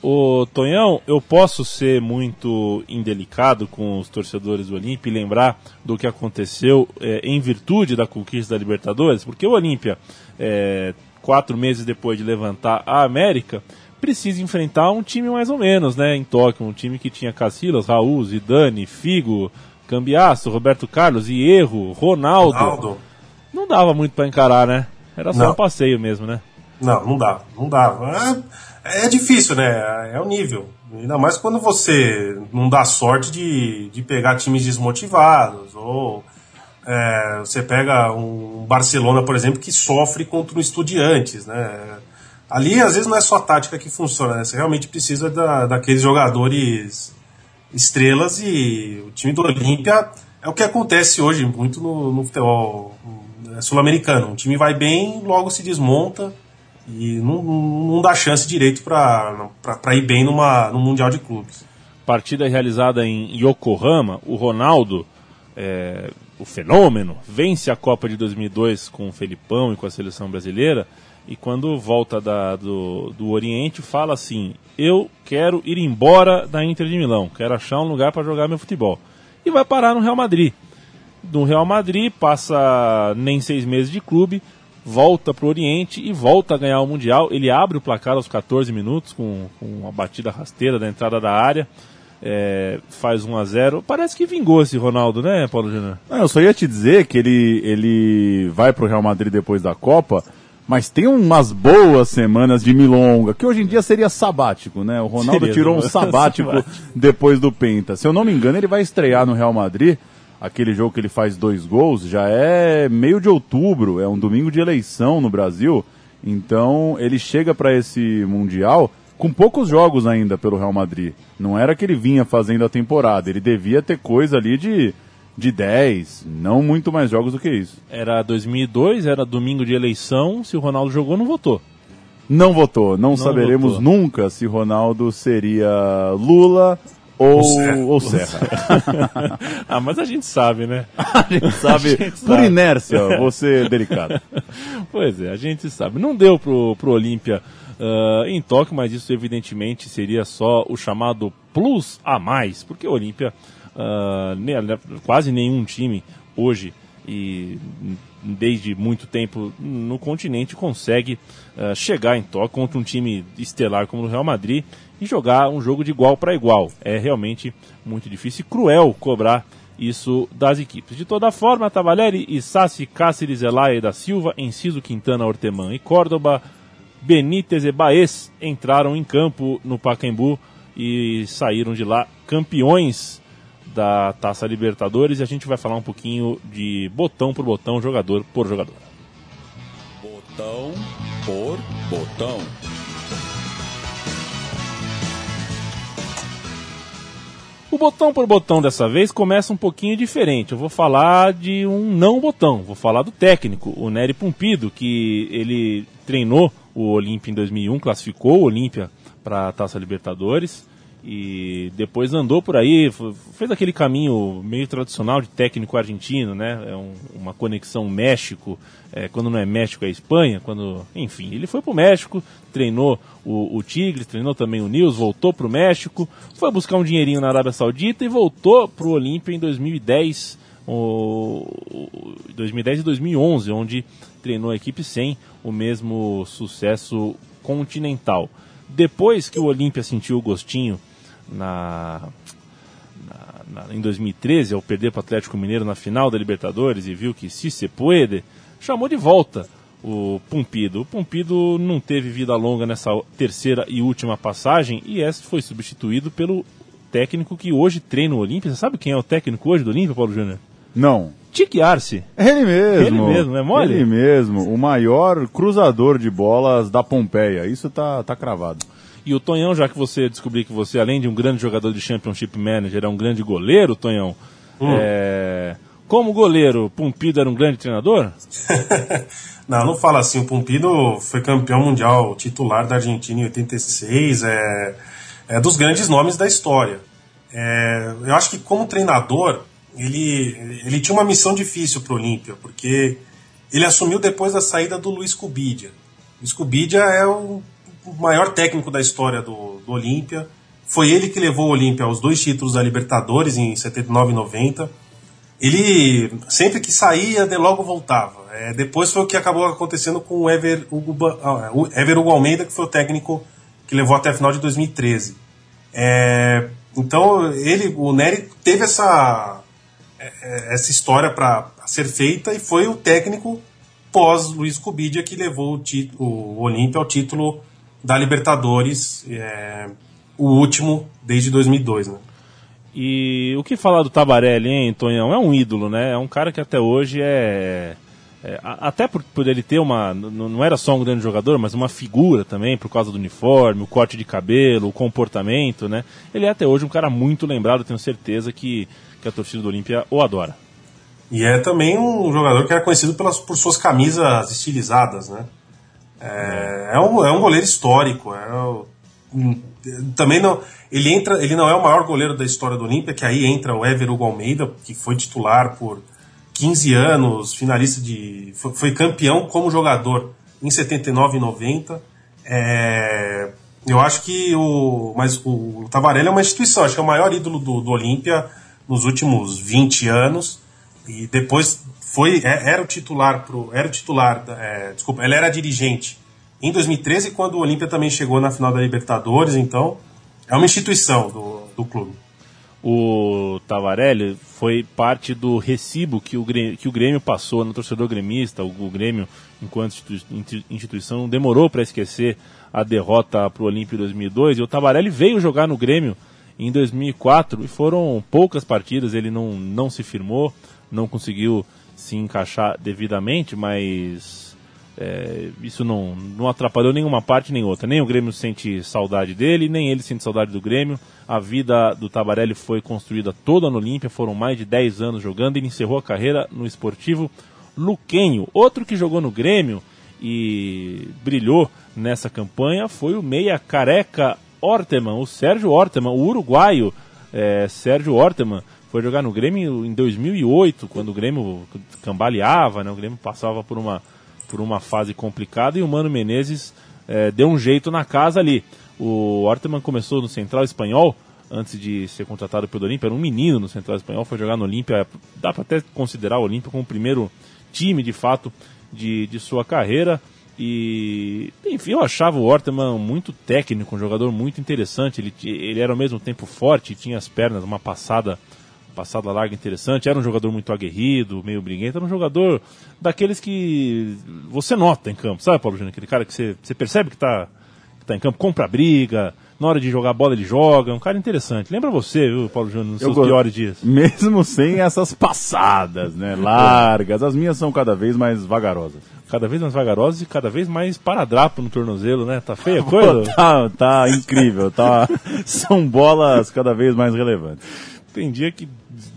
O Tonhão, eu posso ser muito indelicado com os torcedores do Olímpia e lembrar do que aconteceu é, em virtude da conquista da Libertadores, porque o Olímpia, é, quatro meses depois de levantar a América, precisa enfrentar um time mais ou menos, né, em Tóquio, um time que tinha Casillas, Raul, Zidane, Figo, Cambiasso, Roberto Carlos, Hierro, Ronaldo. Ronaldo. Não dava muito para encarar, né? Era só Não. um passeio mesmo, né? Não, não dá, não dá. É, é difícil, né? É o nível. Ainda mais quando você não dá sorte de, de pegar times desmotivados, ou é, você pega um Barcelona, por exemplo, que sofre contra o Estudiantes, né? Ali, às vezes, não é só a tática que funciona, né? Você realmente precisa da, daqueles jogadores estrelas e o time do Olímpia é o que acontece hoje muito no, no futebol sul-americano. O time vai bem, logo se desmonta e não, não dá chance direito para ir bem numa, no Mundial de Clubes. Partida realizada em Yokohama, o Ronaldo, é, o fenômeno, vence a Copa de 2002 com o Felipão e com a seleção brasileira. E quando volta da, do, do Oriente, fala assim: Eu quero ir embora da Inter de Milão, quero achar um lugar para jogar meu futebol. E vai parar no Real Madrid. No Real Madrid, passa nem seis meses de clube, volta para o Oriente e volta a ganhar o Mundial. Ele abre o placar aos 14 minutos com, com uma batida rasteira da entrada da área. É, faz 1 a 0 Parece que vingou esse Ronaldo, né, Paulo Júnior? Eu só ia te dizer que ele, ele vai para o Real Madrid depois da Copa, mas tem umas boas semanas de milonga, que hoje em dia seria sabático, né? O Ronaldo seria tirou um *laughs* sabático depois do Penta. Se eu não me engano, ele vai estrear no Real Madrid aquele jogo que ele faz dois gols, já é meio de outubro, é um domingo de eleição no Brasil. Então ele chega para esse Mundial com poucos jogos ainda pelo Real Madrid. Não era que ele vinha fazendo a temporada, ele devia ter coisa ali de, de 10, não muito mais jogos do que isso. Era 2002, era domingo de eleição, se o Ronaldo jogou, não votou. Não votou, não, não saberemos votou. nunca se Ronaldo seria Lula ou, Serra. ou Serra. *laughs* ah, mas a gente sabe, né? *laughs* a gente sabe, a gente por sabe. inércia, *laughs* você é delicado. pois é, a gente sabe. Não deu pro, pro Olímpia uh, em Tóquio, mas isso evidentemente seria só o chamado plus a mais, porque o Olímpia, uh, quase nenhum time hoje e desde muito tempo no continente consegue uh, chegar em toque contra um time estelar como o Real Madrid e jogar um jogo de igual para igual. É realmente muito difícil e cruel cobrar isso das equipes. De toda forma, Tavaleri, Sassi, Cáceres, Elaya da Silva, Enciso, Quintana, Orteman e Córdoba, Benítez e Baez entraram em campo no Pacaembu e saíram de lá campeões da Taça Libertadores e a gente vai falar um pouquinho de botão por botão, jogador por jogador. Botão por botão. O botão por botão dessa vez começa um pouquinho diferente. Eu vou falar de um não botão, vou falar do técnico, o Nery Pumpido, que ele treinou o Olímpia em 2001, classificou o Olímpia para a Taça Libertadores e depois andou por aí, fez aquele caminho meio tradicional de técnico argentino, né? É um, uma conexão México, é, quando não é México é Espanha, quando, enfim, ele foi para o México, treinou o, o treinou também o Nils, voltou para o México, foi buscar um dinheirinho na Arábia Saudita e voltou para o Olímpia em 2010, o, 2010 e 2011, onde treinou a equipe sem o mesmo sucesso continental. Depois que o Olímpia sentiu o gostinho na, na, na, em 2013, ao perder para o Atlético Mineiro na final da Libertadores e viu que se se puede, chamou de volta o Pumpido. O Pumpido não teve vida longa nessa terceira e última passagem e esse foi substituído pelo técnico que hoje treina o Olímpia. Você sabe quem é o técnico hoje do Olímpia, Paulo Júnior? Não. Tique Arce. Ele mesmo. Ele mesmo, é mole? Ele mesmo, o maior cruzador de bolas da Pompeia. Isso tá, tá cravado. E o Tonhão, já que você descobriu que você, além de um grande jogador de Championship Manager, é um grande goleiro, Tonhão, hum. é... como goleiro, Pumpido era um grande treinador? *laughs* não, não fala assim. O Pumpido foi campeão mundial titular da Argentina em 86, é, é dos grandes nomes da história. É, eu acho que como treinador, ele, ele tinha uma missão difícil para o Olímpia, porque ele assumiu depois da saída do Luiz Cubidia. Luiz Cubidia é o o maior técnico da história do, do Olímpia. Foi ele que levou o Olímpia aos dois títulos da Libertadores em 79 e 90. Ele, sempre que saía, de logo voltava. É, depois foi o que acabou acontecendo com o Ever Hugo, ah, o Ever Hugo Almeida, que foi o técnico que levou até a final de 2013. É, então, ele, o Nery teve essa, é, é, essa história para ser feita e foi o técnico pós Luiz Cubidia que levou o, o Olímpia ao título da Libertadores, é, o último desde 2002, né? E o que falar do Tabarelli, hein, Tonhão? É um ídolo, né? É um cara que até hoje é. é até por, por, ele ter uma. Não era só um grande jogador, mas uma figura também, por causa do uniforme, o corte de cabelo, o comportamento, né? Ele é até hoje um cara muito lembrado, tenho certeza que, que a torcida do Olímpia o adora. E é também um jogador que era conhecido pelas, por suas camisas estilizadas, né? É, é, um, é um goleiro histórico. É, também não. Ele entra. Ele não é o maior goleiro da história do Olímpia, que aí entra o Ever Hugo Almeida, que foi titular por 15 anos, finalista de. Foi, foi campeão como jogador em 79 e 90. É, eu acho que o. Mas o, o Tavarelli é uma instituição, acho que é o maior ídolo do, do Olímpia nos últimos 20 anos. E depois foi é, era o titular pro era o titular é, desculpa ele era dirigente em 2013 quando o Olímpia também chegou na final da Libertadores então é uma instituição do, do clube. O Tavarelli foi parte do recibo que o Grêmio, que o Grêmio passou no torcedor gremista o, o Grêmio enquanto instituição demorou para esquecer a derrota para o Olímpia em 2002 e o Tavarelli veio jogar no Grêmio em 2004 e foram poucas partidas ele não não se firmou não conseguiu se encaixar devidamente, mas é, isso não, não atrapalhou nenhuma parte nem outra. Nem o Grêmio sente saudade dele, nem ele sente saudade do Grêmio. A vida do Tabarelli foi construída toda no Olímpia, foram mais de 10 anos jogando. Ele encerrou a carreira no esportivo Luquenho. Outro que jogou no Grêmio e brilhou nessa campanha foi o meia careca Orteman, o Sérgio Orteman, o uruguaio é, Sérgio Orteman foi jogar no Grêmio em 2008, quando o Grêmio cambaleava, né? O Grêmio passava por uma, por uma fase complicada e o Mano Menezes é, deu um jeito na casa ali. O Orteman começou no Central Espanhol antes de ser contratado pelo Olímpia, era um menino no Central Espanhol, foi jogar no Olímpia, dá para até considerar o Olímpia como o primeiro time, de fato, de, de sua carreira. E, enfim, eu achava o Orteman muito técnico, um jogador muito interessante. Ele, ele era ao mesmo tempo forte, tinha as pernas, uma passada passada larga interessante. Era um jogador muito aguerrido, meio briguento. Era um jogador daqueles que você nota em campo, sabe, Paulo Júnior? Aquele cara que você, você percebe que está que tá em campo, compra briga, na hora de jogar bola ele joga, um cara interessante. Lembra você, viu, Paulo Júnior, nos Eu seus go- piores dias? *laughs* Mesmo sem essas passadas, né? Largas. As minhas são cada vez mais vagarosas. Cada vez mais vagarosos e cada vez mais paradrapo no tornozelo, né? Tá feia a coisa? *laughs* Tá, tá incrível. Tá... *laughs* São bolas cada vez mais relevantes. Tem dia que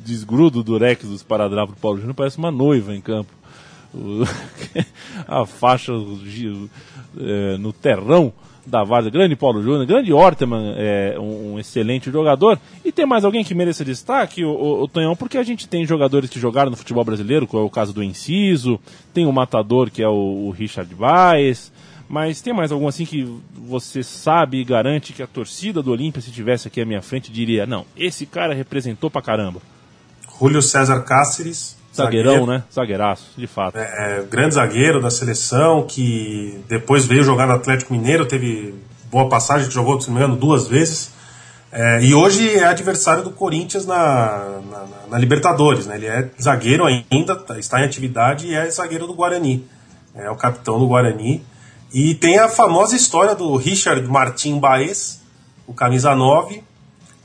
desgrudo o durex dos paradrapos do Paulo Júnior, parece uma noiva em campo. O- *laughs* a faixa é, no terrão da Várzea. Grande Paulo Júnior, grande Orteman, é, um, um excelente jogador. E tem mais alguém que mereça destaque, o, o, o Tonhão, porque a gente tem jogadores que jogaram no futebol brasileiro, que é o caso do Enciso, tem o Matador, que é o, o Richard Baez. Mas tem mais algum assim que você sabe e garante que a torcida do Olímpia, se tivesse aqui à minha frente, diria: não, esse cara representou pra caramba. Julio César Cáceres. Zagueirão, zagueiro, né? Zagueiraço, de fato. é, grande zagueiro da seleção, que depois veio jogar no Atlético Mineiro, teve boa passagem, jogou, se não me engano, duas vezes. É, e hoje é adversário do Corinthians na, na, na- na Libertadores. Né? Ele é zagueiro ainda, tá- está em atividade e é zagueiro do Guarani. É o capitão do Guarani. E tem a famosa história do Richard Martin Baez, o camisa 9,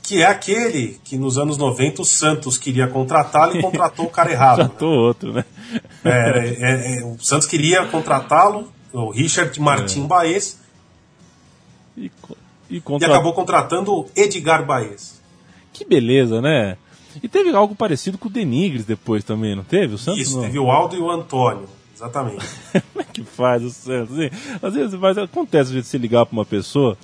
que é aquele que nos anos 90 o Santos queria contratá-lo e contratou o cara *laughs* errado. né? Tratou outro, né? É, é, é, o Santos queria contratá-lo, o Richard Martin Baez, E, e e contra... acabou contratando o Edgar Baez. Que beleza, né? E teve algo parecido com o Denigres depois também, não teve? O Santos Isso, não. teve o Aldo e o Antônio, exatamente. *laughs* Como é que faz o Santos? Às vezes mas acontece de você ligar pra uma pessoa,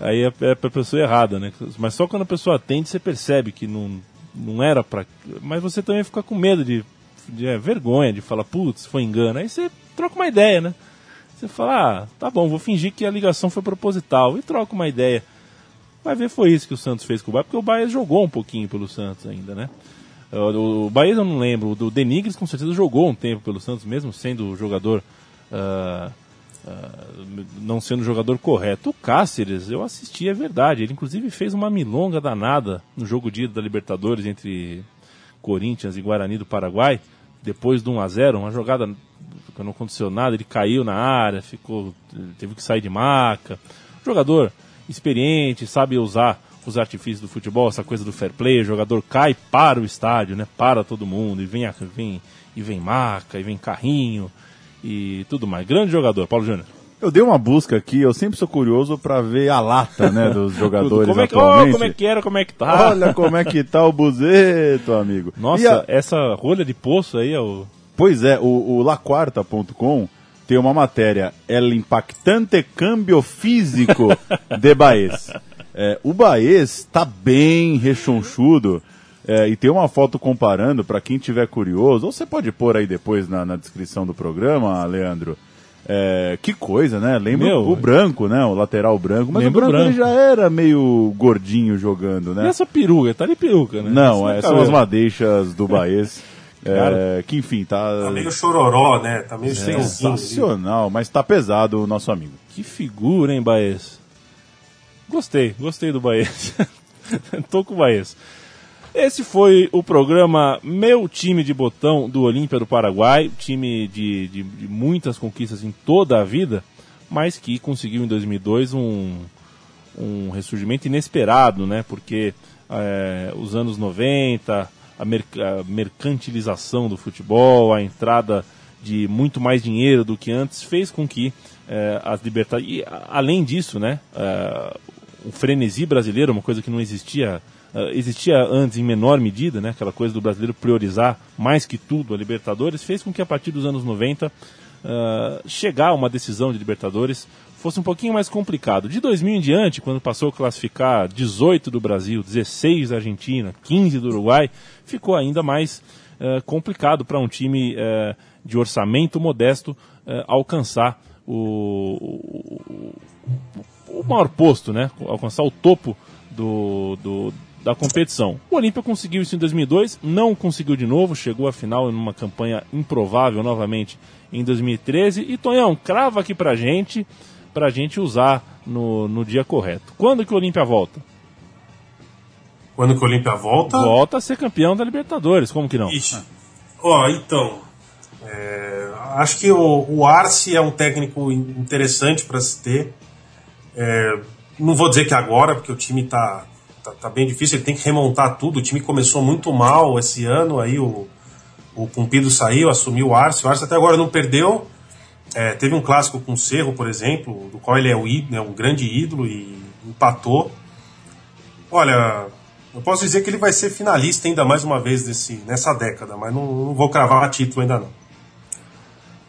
aí é, é pra pessoa errada, né? Mas só quando a pessoa atende, você percebe que não, não era pra. Mas você também fica com medo de. de é, vergonha de falar, putz, foi engano. Aí você troca uma ideia, né? Você fala, ah, tá bom, vou fingir que a ligação foi proposital e troca uma ideia. Vai ver, foi isso que o Santos fez com o Bahia, porque o Bahia jogou um pouquinho pelo Santos ainda, né? O, Bahia eu não lembro, o Denigres com certeza jogou um tempo pelo Santos, mesmo sendo jogador. ah, ah, não sendo jogador correto. O Cáceres, eu assisti, é verdade. Ele inclusive fez uma milonga danada no jogo de ida da Libertadores entre Corinthians e Guarani do Paraguai, depois do 1 a 0 uma jogada que não aconteceu nada, ele caiu na área, ficou, teve que sair de maca. Jogador experiente, sabe usar os artifícios do futebol, essa coisa do fair play, o jogador cai para o estádio, né? Para todo mundo, e vem, vem, e vem maca, e vem carrinho, e tudo mais. Grande jogador, Paulo Júnior. Eu dei uma busca aqui, eu sempre sou curioso pra ver a lata, né, *laughs* dos jogadores como é, que, oh, atualmente. como é que era, como é que tá? Olha como é que tá o buzeto, amigo. Nossa, a- essa rolha de poço aí é o. Pois é, o, o laquarta.com tem uma matéria, El impactante cambio físico *laughs* de Baez. É, o Baez tá bem rechonchudo é, e tem uma foto comparando, para quem tiver curioso, ou você pode pôr aí depois na, na descrição do programa, Leandro. É, que coisa, né? Lembra Meu, o branco, né? O lateral branco. Mas o branco, ele branco. já era meio gordinho jogando, né? E essa peruca? Tá de peruca, né? Não, é, é são as madeixas do Baez. *laughs* é, que enfim, tá, Tá meio chororó, né? Tá meio ali. sensacional, mas tá pesado o nosso amigo. Que figura, hein, Baez? Gostei, gostei do Baez. *laughs* Tô com o Baez. Esse foi o programa Meu Time de Botão do Olímpia do Paraguai, time de, de, de muitas conquistas em toda a vida, mas que conseguiu em 2002 um, um ressurgimento inesperado, né? Porque é, os anos 90, a, a mercantilização do futebol, a entrada de muito mais dinheiro do que antes, fez com que é, as libertades. E além disso, né? é, o frenesi brasileiro, uma coisa que não existia. é, existia antes em menor medida, né, aquela coisa do brasileiro priorizar mais que tudo a Libertadores, fez com que a partir dos anos 90 ah, chegar a uma decisão de Libertadores fosse um pouquinho mais complicado. De 2000 em diante, quando passou a classificar 18 do Brasil, 16 da Argentina, 15 do Uruguai, ficou ainda mais ah, complicado para um time de orçamento modesto alcançar o maior posto, né? Alcançar o topo do, do, da competição. O Olímpia conseguiu isso em 2002, não conseguiu de novo, chegou à final em uma campanha improvável novamente em 2013. E Tonhão, crava aqui pra gente, pra gente usar no, no dia correto. Quando que o Olímpia volta? Quando que o Olímpia volta? Volta a ser campeão da Libertadores, como que não? Ixi. Ó, então. é, acho que o, o Arce é um técnico in- interessante para se ter. É, não vou dizer que agora, porque o time tá, tá, tá bem difícil, ele tem que remontar tudo. O time começou muito mal esse ano, aí o, o Cumpido saiu, assumiu o Arce. O Arce até agora não perdeu. É, teve um clássico com o Cerro, por exemplo, do qual ele é o né, um grande ídolo e empatou. Olha, eu posso dizer que ele vai ser finalista ainda mais uma vez nessa década, mas não, não vou cravar título ainda não.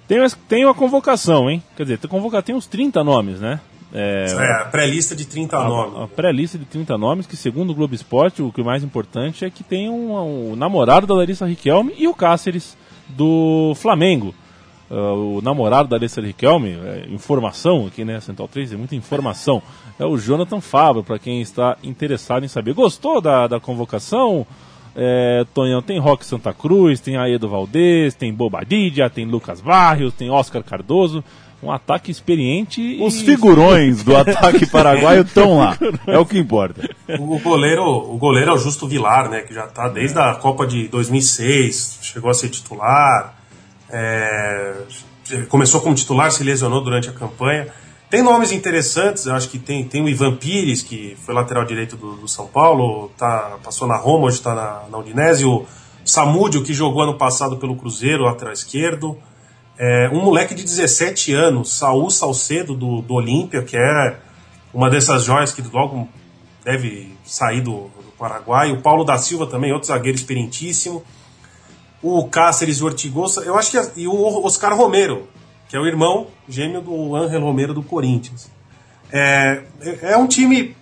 Tem, tem uma convocação, hein? Quer dizer, tem uns 30 nomes, né? É, É, a pré-lista de 30 nomes. a, a pré-lista de 30 nomes, que segundo o Globo Esporte, o que é mais importante é que tem um, um namorado da Larissa Riquelme e o Cáceres do Flamengo. Ah, o namorado da Larissa Riquelme, é, informação aqui, né, Central 3, é muita informação, é o Jonathan Fabro, para quem está interessado em saber. Gostou da, da convocação? É, Tonhão, tem Roque Santa Cruz, tem Aedo Valdez, tem Bobadilla, tem Lucas Barrios, tem Oscar Cardoso, um ataque experiente e... Os figurões do *laughs* ataque paraguaio estão lá. É o que importa. O, o goleiro, o goleiro é o Justo Vilar, né, que já está desde a Copa de 2006, chegou a ser titular, é, começou como titular, se lesionou durante a campanha. Tem nomes interessantes, eu acho que tem, tem o Ivan Pires, que foi lateral direito do, do São Paulo, tá, passou na Roma, hoje está na, na Udinese, o Samúdio, que jogou ano passado pelo Cruzeiro, lateral esquerdo. É, um moleque de 17 anos, Saul Salcedo, do, do Olímpia, que é uma dessas joias que logo deve sair do, do Paraguai. O Paulo da Silva também, outro zagueiro experientíssimo. O Cáceres e o Ortigosa, eu acho que. é- E o Oscar Romero, que é o irmão gêmeo do Ángel Romero do Corinthians. É, é um time.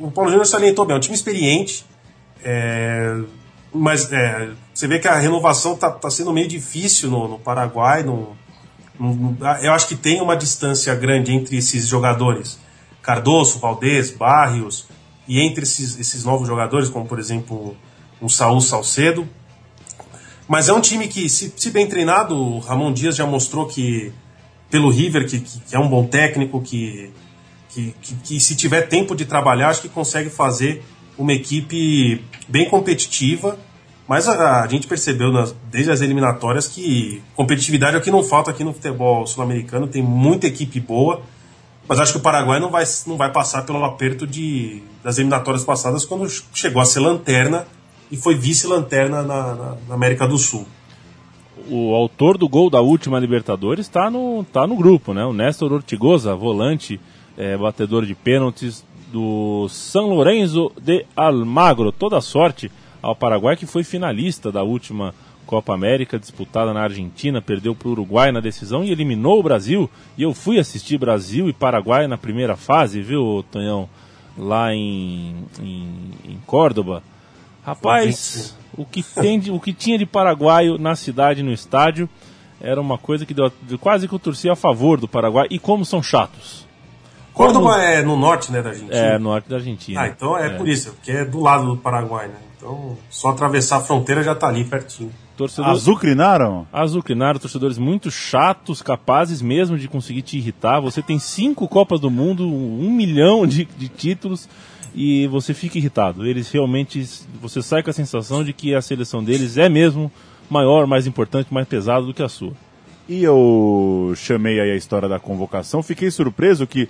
O Paulo Júnior salientou bem, é um time experiente. é, mas é, você vê que a renovação está tá sendo meio difícil no, no Paraguai. No- eu acho que tem uma distância grande entre esses jogadores. Cardoso, Valdez, Barrios, e entre esses, esses novos jogadores, como por exemplo um Saul Salcedo. Mas é um time que, se, se bem treinado, o Ramon Dias já mostrou que, pelo River, que, que- é um bom técnico, que, que- que se tiver tempo de trabalhar, acho que consegue fazer uma equipe bem competitiva. Mas a, a gente percebeu nas- desde as eliminatórias que competitividade é o que não falta aqui no futebol sul-americano, tem muita equipe boa. Mas acho que o Paraguai não vai, não vai passar pelo aperto de, das eliminatórias passadas, quando chegou a ser lanterna e foi vice-lanterna na, na- na América do Sul. o autor do gol da última Libertadores está no, tá no grupo, né? O Néstor Ortigosa, volante, é, batedor de pênaltis do São Lourenço de Almagro. Toda sorte ao Paraguai, que foi finalista da última Copa América, disputada na Argentina, perdeu para o Uruguai na decisão e eliminou o Brasil. E eu fui assistir Brasil e Paraguai na primeira fase, viu, Tonhão? Lá em, em, em Córdoba. Rapaz, o que, tem de- o que tinha de paraguaio na cidade, no estádio, era uma coisa que deu, quase que eu torcia a favor do Paraguai. E como são chatos. Córdoba é no norte né, da Argentina. É, no norte da Argentina. Ah, então é, por isso, porque é do lado do Paraguai, né? Então, só atravessar a fronteira já tá ali pertinho. Torcedor... Azucrinaram? Azucrinaram, torcedores muito chatos, capazes mesmo de conseguir te irritar. Você tem cinco Copas do Mundo, um milhão de, de títulos e você fica irritado. Eles realmente, você sai com a sensação de que a seleção deles é mesmo maior, mais importante, mais pesada do que a sua. E eu chamei aí a história da convocação, fiquei surpreso que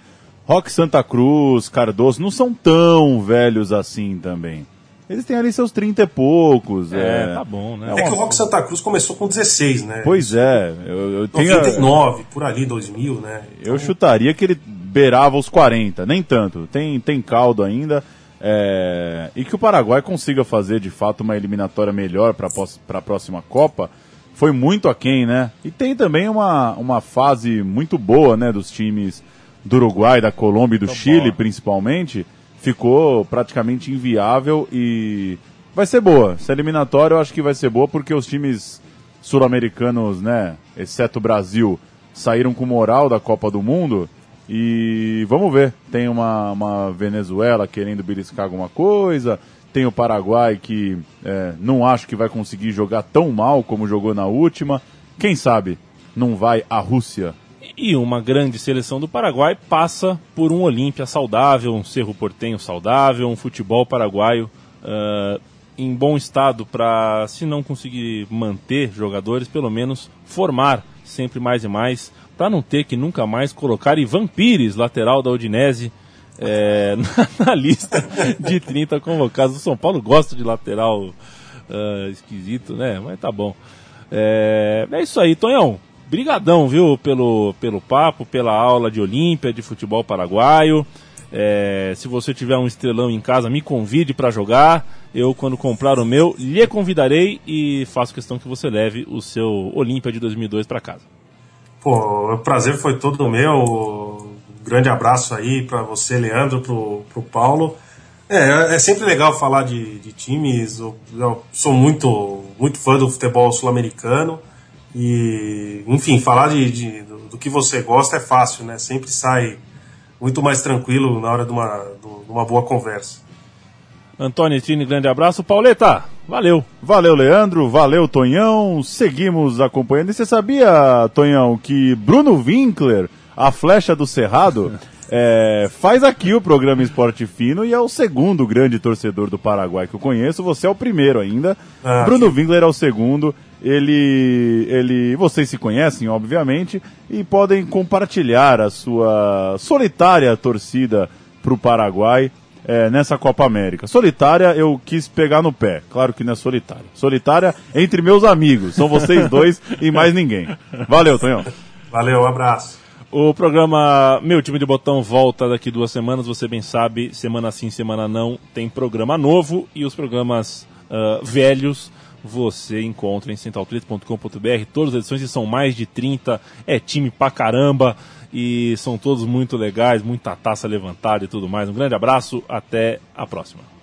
Roque Santa Cruz, Cardoso não são tão velhos assim também. Eles têm ali seus 30 e poucos. É, É, tá bom, né? É que o Rock Santa Cruz começou com 16, né? Pois é, eu, eu tenho. 99, por ali, 2000, né? Eu chutaria que ele beirava os 40, nem tanto. Tem, tem caldo ainda. é, e que o Paraguai consiga fazer de fato uma eliminatória melhor para a próxima Copa foi muito aquém, né? E tem também uma, uma fase muito boa né, dos times do Uruguai, da Colômbia e do Chile, principalmente. Ficou praticamente inviável e vai ser boa. Essa eliminatória eu acho que vai ser boa porque os times sul-americanos, né, exceto o Brasil, saíram com moral da Copa do Mundo E vamos ver, tem uma, uma Venezuela querendo beliscar alguma coisa, tem o Paraguai que é, não acho que vai conseguir jogar tão mal como jogou na última. Quem sabe não vai a Rússia e uma grande seleção do Paraguai passa por um Olímpia saudável, um Cerro Portenho saudável, um futebol paraguaio uh, em bom estado para, se não conseguir manter jogadores, pelo menos formar sempre mais e mais, para não ter que nunca mais colocar Ivan Pires, lateral da Udinese, é, *laughs* na, na, lista de 30 convocados. O São Paulo gosta de lateral uh, esquisito, né? Mas tá bom. É, é isso aí, Tonhão. Brigadão, viu, pelo, pelo papo, pela aula de Olímpia, de futebol paraguaio. É, se você tiver um estrelão em casa, me convide para jogar. Eu, quando comprar o meu, lhe convidarei e faço questão que você leve o seu Olímpia de 2002 para casa. Pô, o prazer foi todo meu. Um grande abraço aí para você, Leandro, pro, pro Paulo. É, é sempre legal falar de, de times. Eu, eu sou muito, muito fã do futebol sul-americano. E, enfim, falar de, de do, do, que você gosta é fácil, né? Sempre sai muito mais tranquilo na hora de uma, de uma boa conversa. Antônio Tini, grande abraço. Pauleta, valeu. Valeu, Leandro. Valeu, Tonhão. Seguimos acompanhando. E você sabia, Tonhão, que Bruno Winkler, a flecha do Cerrado, *laughs* é, faz aqui o programa Esporte Fino e é o segundo grande torcedor do Paraguai que eu conheço. Você é o primeiro ainda. Ah, Bruno sim. Winkler é o segundo ele, ele, vocês se conhecem, obviamente, e podem compartilhar a sua solitária torcida para o Paraguai é, nessa Copa América. Solitária eu quis pegar no pé, claro que não é solitária. Solitária entre meus amigos, são vocês *laughs* dois e mais ninguém. Valeu, Tonhão. Valeu, um abraço. O programa Meu Time de Botão volta daqui duas semanas, você bem sabe, semana sim, semana não, tem programa novo e os programas uh, velhos você encontra em centraltrês.com.br todas as edições, e são mais de 30, é time pra caramba, e são todos muito legais, muita taça levantada e tudo mais. Um grande abraço, até a próxima.